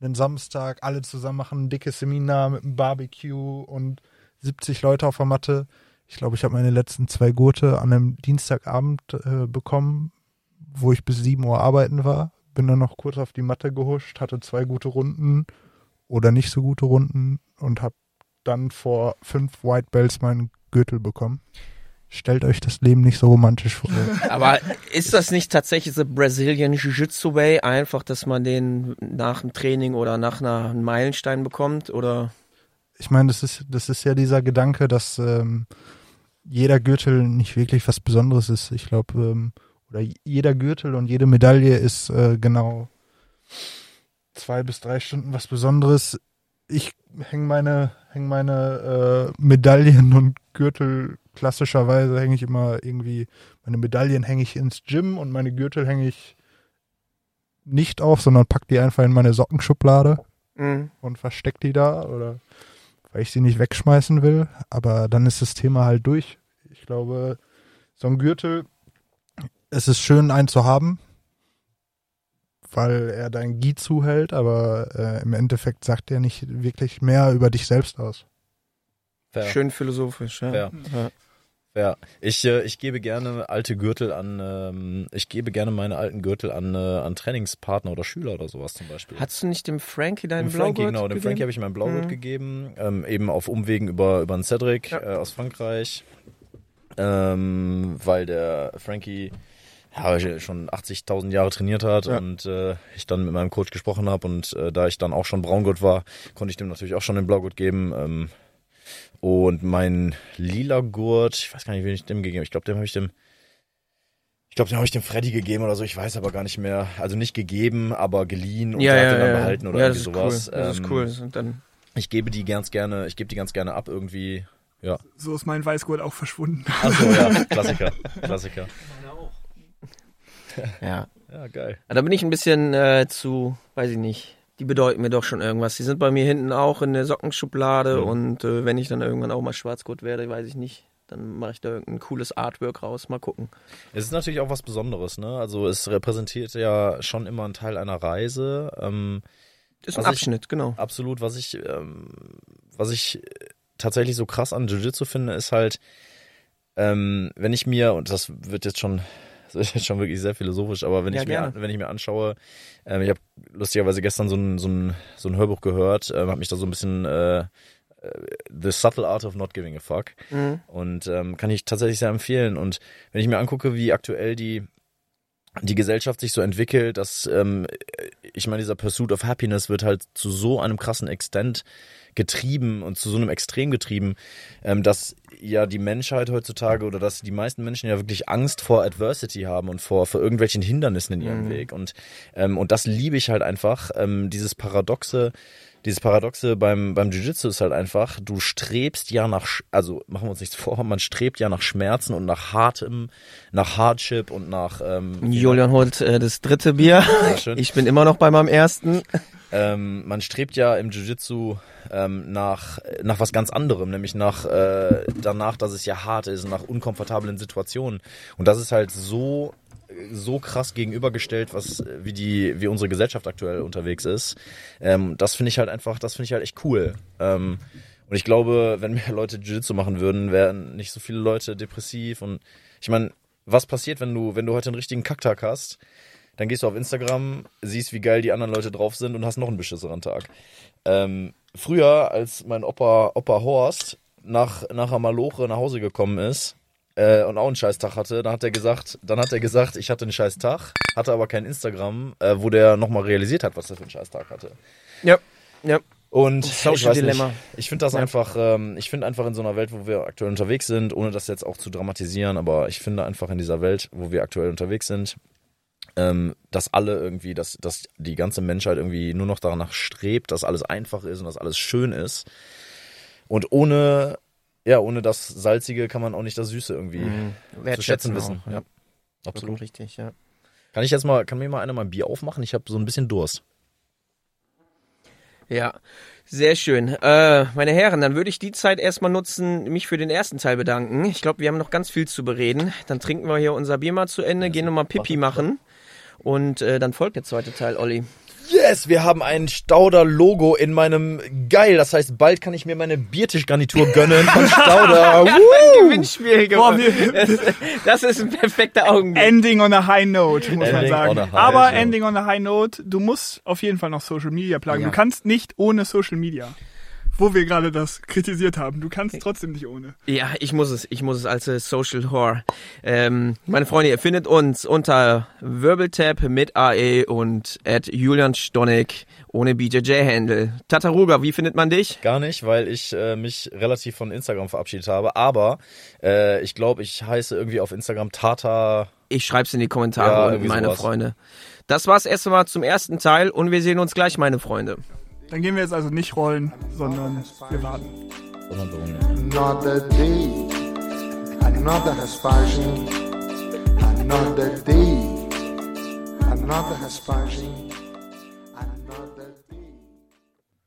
einen Samstag, alle zusammen machen ein dickes Seminar mit einem Barbecue und 70 Leute auf der Matte. Ich glaube, ich habe meine letzten zwei Gurte an einem Dienstagabend äh, bekommen, wo ich bis 7 Uhr arbeiten war. Bin dann noch kurz auf die Matte gehuscht, hatte zwei gute Runden oder nicht so gute Runden und habe dann vor fünf White Bells meinen Gürtel bekommen. Stellt euch das Leben nicht so romantisch vor. Aber ist das nicht tatsächlich so Brazilian Jiu-Jitsu Way, einfach, dass man den nach dem Training oder nach einer einem Meilenstein bekommt? Oder Ich meine, das ist, das ist ja dieser Gedanke, dass ähm, jeder Gürtel nicht wirklich was Besonderes ist. Ich glaube, ähm, oder jeder Gürtel und jede Medaille ist äh, genau zwei bis drei Stunden was Besonderes. Ich hänge meine, häng meine äh, Medaillen und Gürtel klassischerweise hänge ich immer irgendwie, meine Medaillen hänge ich ins Gym und meine Gürtel hänge ich nicht auf, sondern pack die einfach in meine Sockenschublade Mhm. und versteck die da oder weil ich sie nicht wegschmeißen will. Aber dann ist das Thema halt durch. Ich glaube, so ein Gürtel, es ist schön, einen zu haben, weil er dein Gi zuhält, aber äh, im Endeffekt sagt er nicht wirklich mehr über dich selbst aus. Fair. Schön philosophisch, ja. Fair. ja. Ja, ich, äh, ich gebe gerne alte Gürtel an, ähm, ich gebe gerne meine alten Gürtel an, äh, an Trainingspartner oder Schüler oder sowas zum Beispiel. Hattest du nicht dem Frankie deinen dem Frankie, Blaugurt genau, dem? Frankie habe ich meinen Blaugurt Mhm. gegeben, ähm, eben auf Umwegen über, über einen Cedric Ja. äh, aus Frankreich, ähm, weil der Frankie ja, schon 80.000 Jahre trainiert hat Ja. und äh, ich dann mit meinem Coach gesprochen habe und äh, da ich dann auch schon Braungurt war, konnte ich dem natürlich auch schon den Blaugurt geben. Ähm, und mein lila Gurt, ich weiß gar nicht, wen ich dem gegeben habe. Ich glaube, dem habe ich dem ich glaube, den habe ich dem Freddy gegeben oder so, ich weiß aber gar nicht mehr. Also nicht gegeben, aber geliehen und ja, der ja, hat den dann ja. behalten oder ja, irgendwie das ist sowas. Cool. Das ist Ähm, cool. Das sind dann ich gebe die ganz gerne, ich gebe die ganz gerne ab irgendwie. Ja. So ist mein Weißgurt auch verschwunden. Achso, ja, Klassiker. Klassiker. ja. Ja, geil. Da bin ich ein bisschen äh, zu, weiß ich nicht. Die bedeuten mir doch schon irgendwas. Die sind bei mir hinten auch in der Sockenschublade Ja. und äh, wenn ich dann irgendwann auch mal Schwarzgurt werde, weiß ich nicht. Dann mache ich da irgendein cooles Artwork raus. Mal gucken. Es ist natürlich auch was Besonderes, ne? Also es repräsentiert ja schon immer einen Teil einer Reise. Ähm, Ist ein Was ich- Abschnitt, genau. absolut, was ich, ähm, was ich tatsächlich so krass an Jiu-Jitsu finde, ist halt, ähm, wenn ich mir, und das wird jetzt schon, das ist jetzt schon wirklich sehr philosophisch, aber wenn Ja, ich mir, wenn ich mir anschaue, ähm, ich habe lustigerweise gestern so ein, so ein, so ein Hörbuch gehört, ähm, habe mich da so ein bisschen äh, äh, The Subtle Art of Not Giving a Fuck Mhm. und ähm, kann ich tatsächlich sehr empfehlen. Und wenn ich mir angucke, wie aktuell die die Gesellschaft sich so entwickelt, dass ähm, ich meine, dieser Pursuit of Happiness wird halt zu so einem krassen Extent getrieben und zu so einem Extrem getrieben, ähm, dass ja die Menschheit heutzutage oder dass die meisten Menschen ja wirklich Angst vor Adversity haben und vor, vor irgendwelchen Hindernissen in ihrem Mhm. Weg. Und, ähm, und das liebe ich halt einfach, ähm, dieses Paradoxe, dieses Paradoxe beim, beim Jiu-Jitsu ist halt einfach, du strebst ja nach, also machen wir uns nichts vor, man strebt ja nach Schmerzen und nach hartem, nach Hardship und nach, ähm, Julian holt äh, das dritte Bier. Ich bin immer noch bei meinem ersten. Ähm, man strebt ja im Jiu-Jitsu ähm, nach, nach was ganz anderem, nämlich nach äh, danach, dass es ja hart ist, nach unkomfortablen Situationen. Und das ist halt so so krass gegenübergestellt, was wie die wie unsere Gesellschaft aktuell unterwegs ist. Ähm, das finde ich halt einfach, das finde ich halt echt cool. Ähm, und ich glaube, wenn mehr Leute Jiu-Jitsu machen würden, wären nicht so viele Leute depressiv. Und ich meine, was passiert, wenn du wenn du heute einen richtigen Kacktag hast? Dann gehst du auf Instagram, siehst, wie geil die anderen Leute drauf sind und hast noch einen beschisseren Tag. Ähm, früher, als mein Opa, Opa Horst nach, nach einer Maloche nach Hause gekommen ist äh, und auch einen Scheißtag hatte, dann hat er gesagt, dann hat er gesagt, ich hatte einen Scheißtag, hatte aber kein Instagram, äh, wo der nochmal realisiert hat, was er für einen Scheißtag hatte. Ja, ja. Und Social ich Dilemma. Nicht, ich finde das Ja. einfach, ähm, ich finde einfach in so einer Welt, wo wir aktuell unterwegs sind, ohne das jetzt auch zu dramatisieren, aber ich finde einfach in dieser Welt, wo wir aktuell unterwegs sind, ähm, dass alle irgendwie, dass, dass die ganze Menschheit irgendwie nur noch danach strebt, dass alles einfach ist und dass alles schön ist. Und ohne, ja, ohne das Salzige kann man auch nicht das Süße irgendwie Mhm. zu schätzen wissen. auch, Ja, Ja, absolut. richtig, ja. Kann ich jetzt mal, kann mir mal einer mal ein Bier aufmachen? Ich habe so ein bisschen Durst. Ja, sehr schön. Äh, meine Herren, dann würde ich die Zeit erstmal nutzen, mich für den ersten Teil bedanken. Ich glaube, wir haben noch ganz viel zu bereden. Dann trinken wir hier unser Bier mal zu Ende, gehen nochmal Pipi machen. Und äh, dann folgt der zweite Teil, Olli. Yes, wir haben ein Stauder-Logo in meinem Geil. Das heißt, bald kann ich mir meine Biertischgarnitur gönnen von Stauder. Woo! Gewinnspiel gewonnen. Das ist ein perfekter Augenblick. Ending on a high note, muss man Ending sagen. on a high Aber note. Ending on a high note, du musst auf jeden Fall noch Social Media plagen. Ja. Du kannst nicht ohne Social Media. Wo wir gerade das kritisiert haben. Du kannst trotzdem nicht ohne. Ja, ich muss es, ich muss es als äh, Social Whore. Ähm, meine Freunde, ihr findet uns unter Wirbeltap mit AE und at Julian Stonek ohne BJJ-Handle. Tataruga, wie findet man dich? Gar nicht, weil ich äh, mich relativ von Instagram verabschiedet habe. Aber äh, ich glaube, ich heiße irgendwie auf Instagram Tata. Ich schreib's in die Kommentare, Ja, meine sowas. Freunde. Das war's erst einmal zum ersten Teil und wir sehen uns gleich, meine Freunde. Dann gehen wir jetzt also nicht rollen, sondern wir warten. Another day, another aspersion, another day, another aspersion.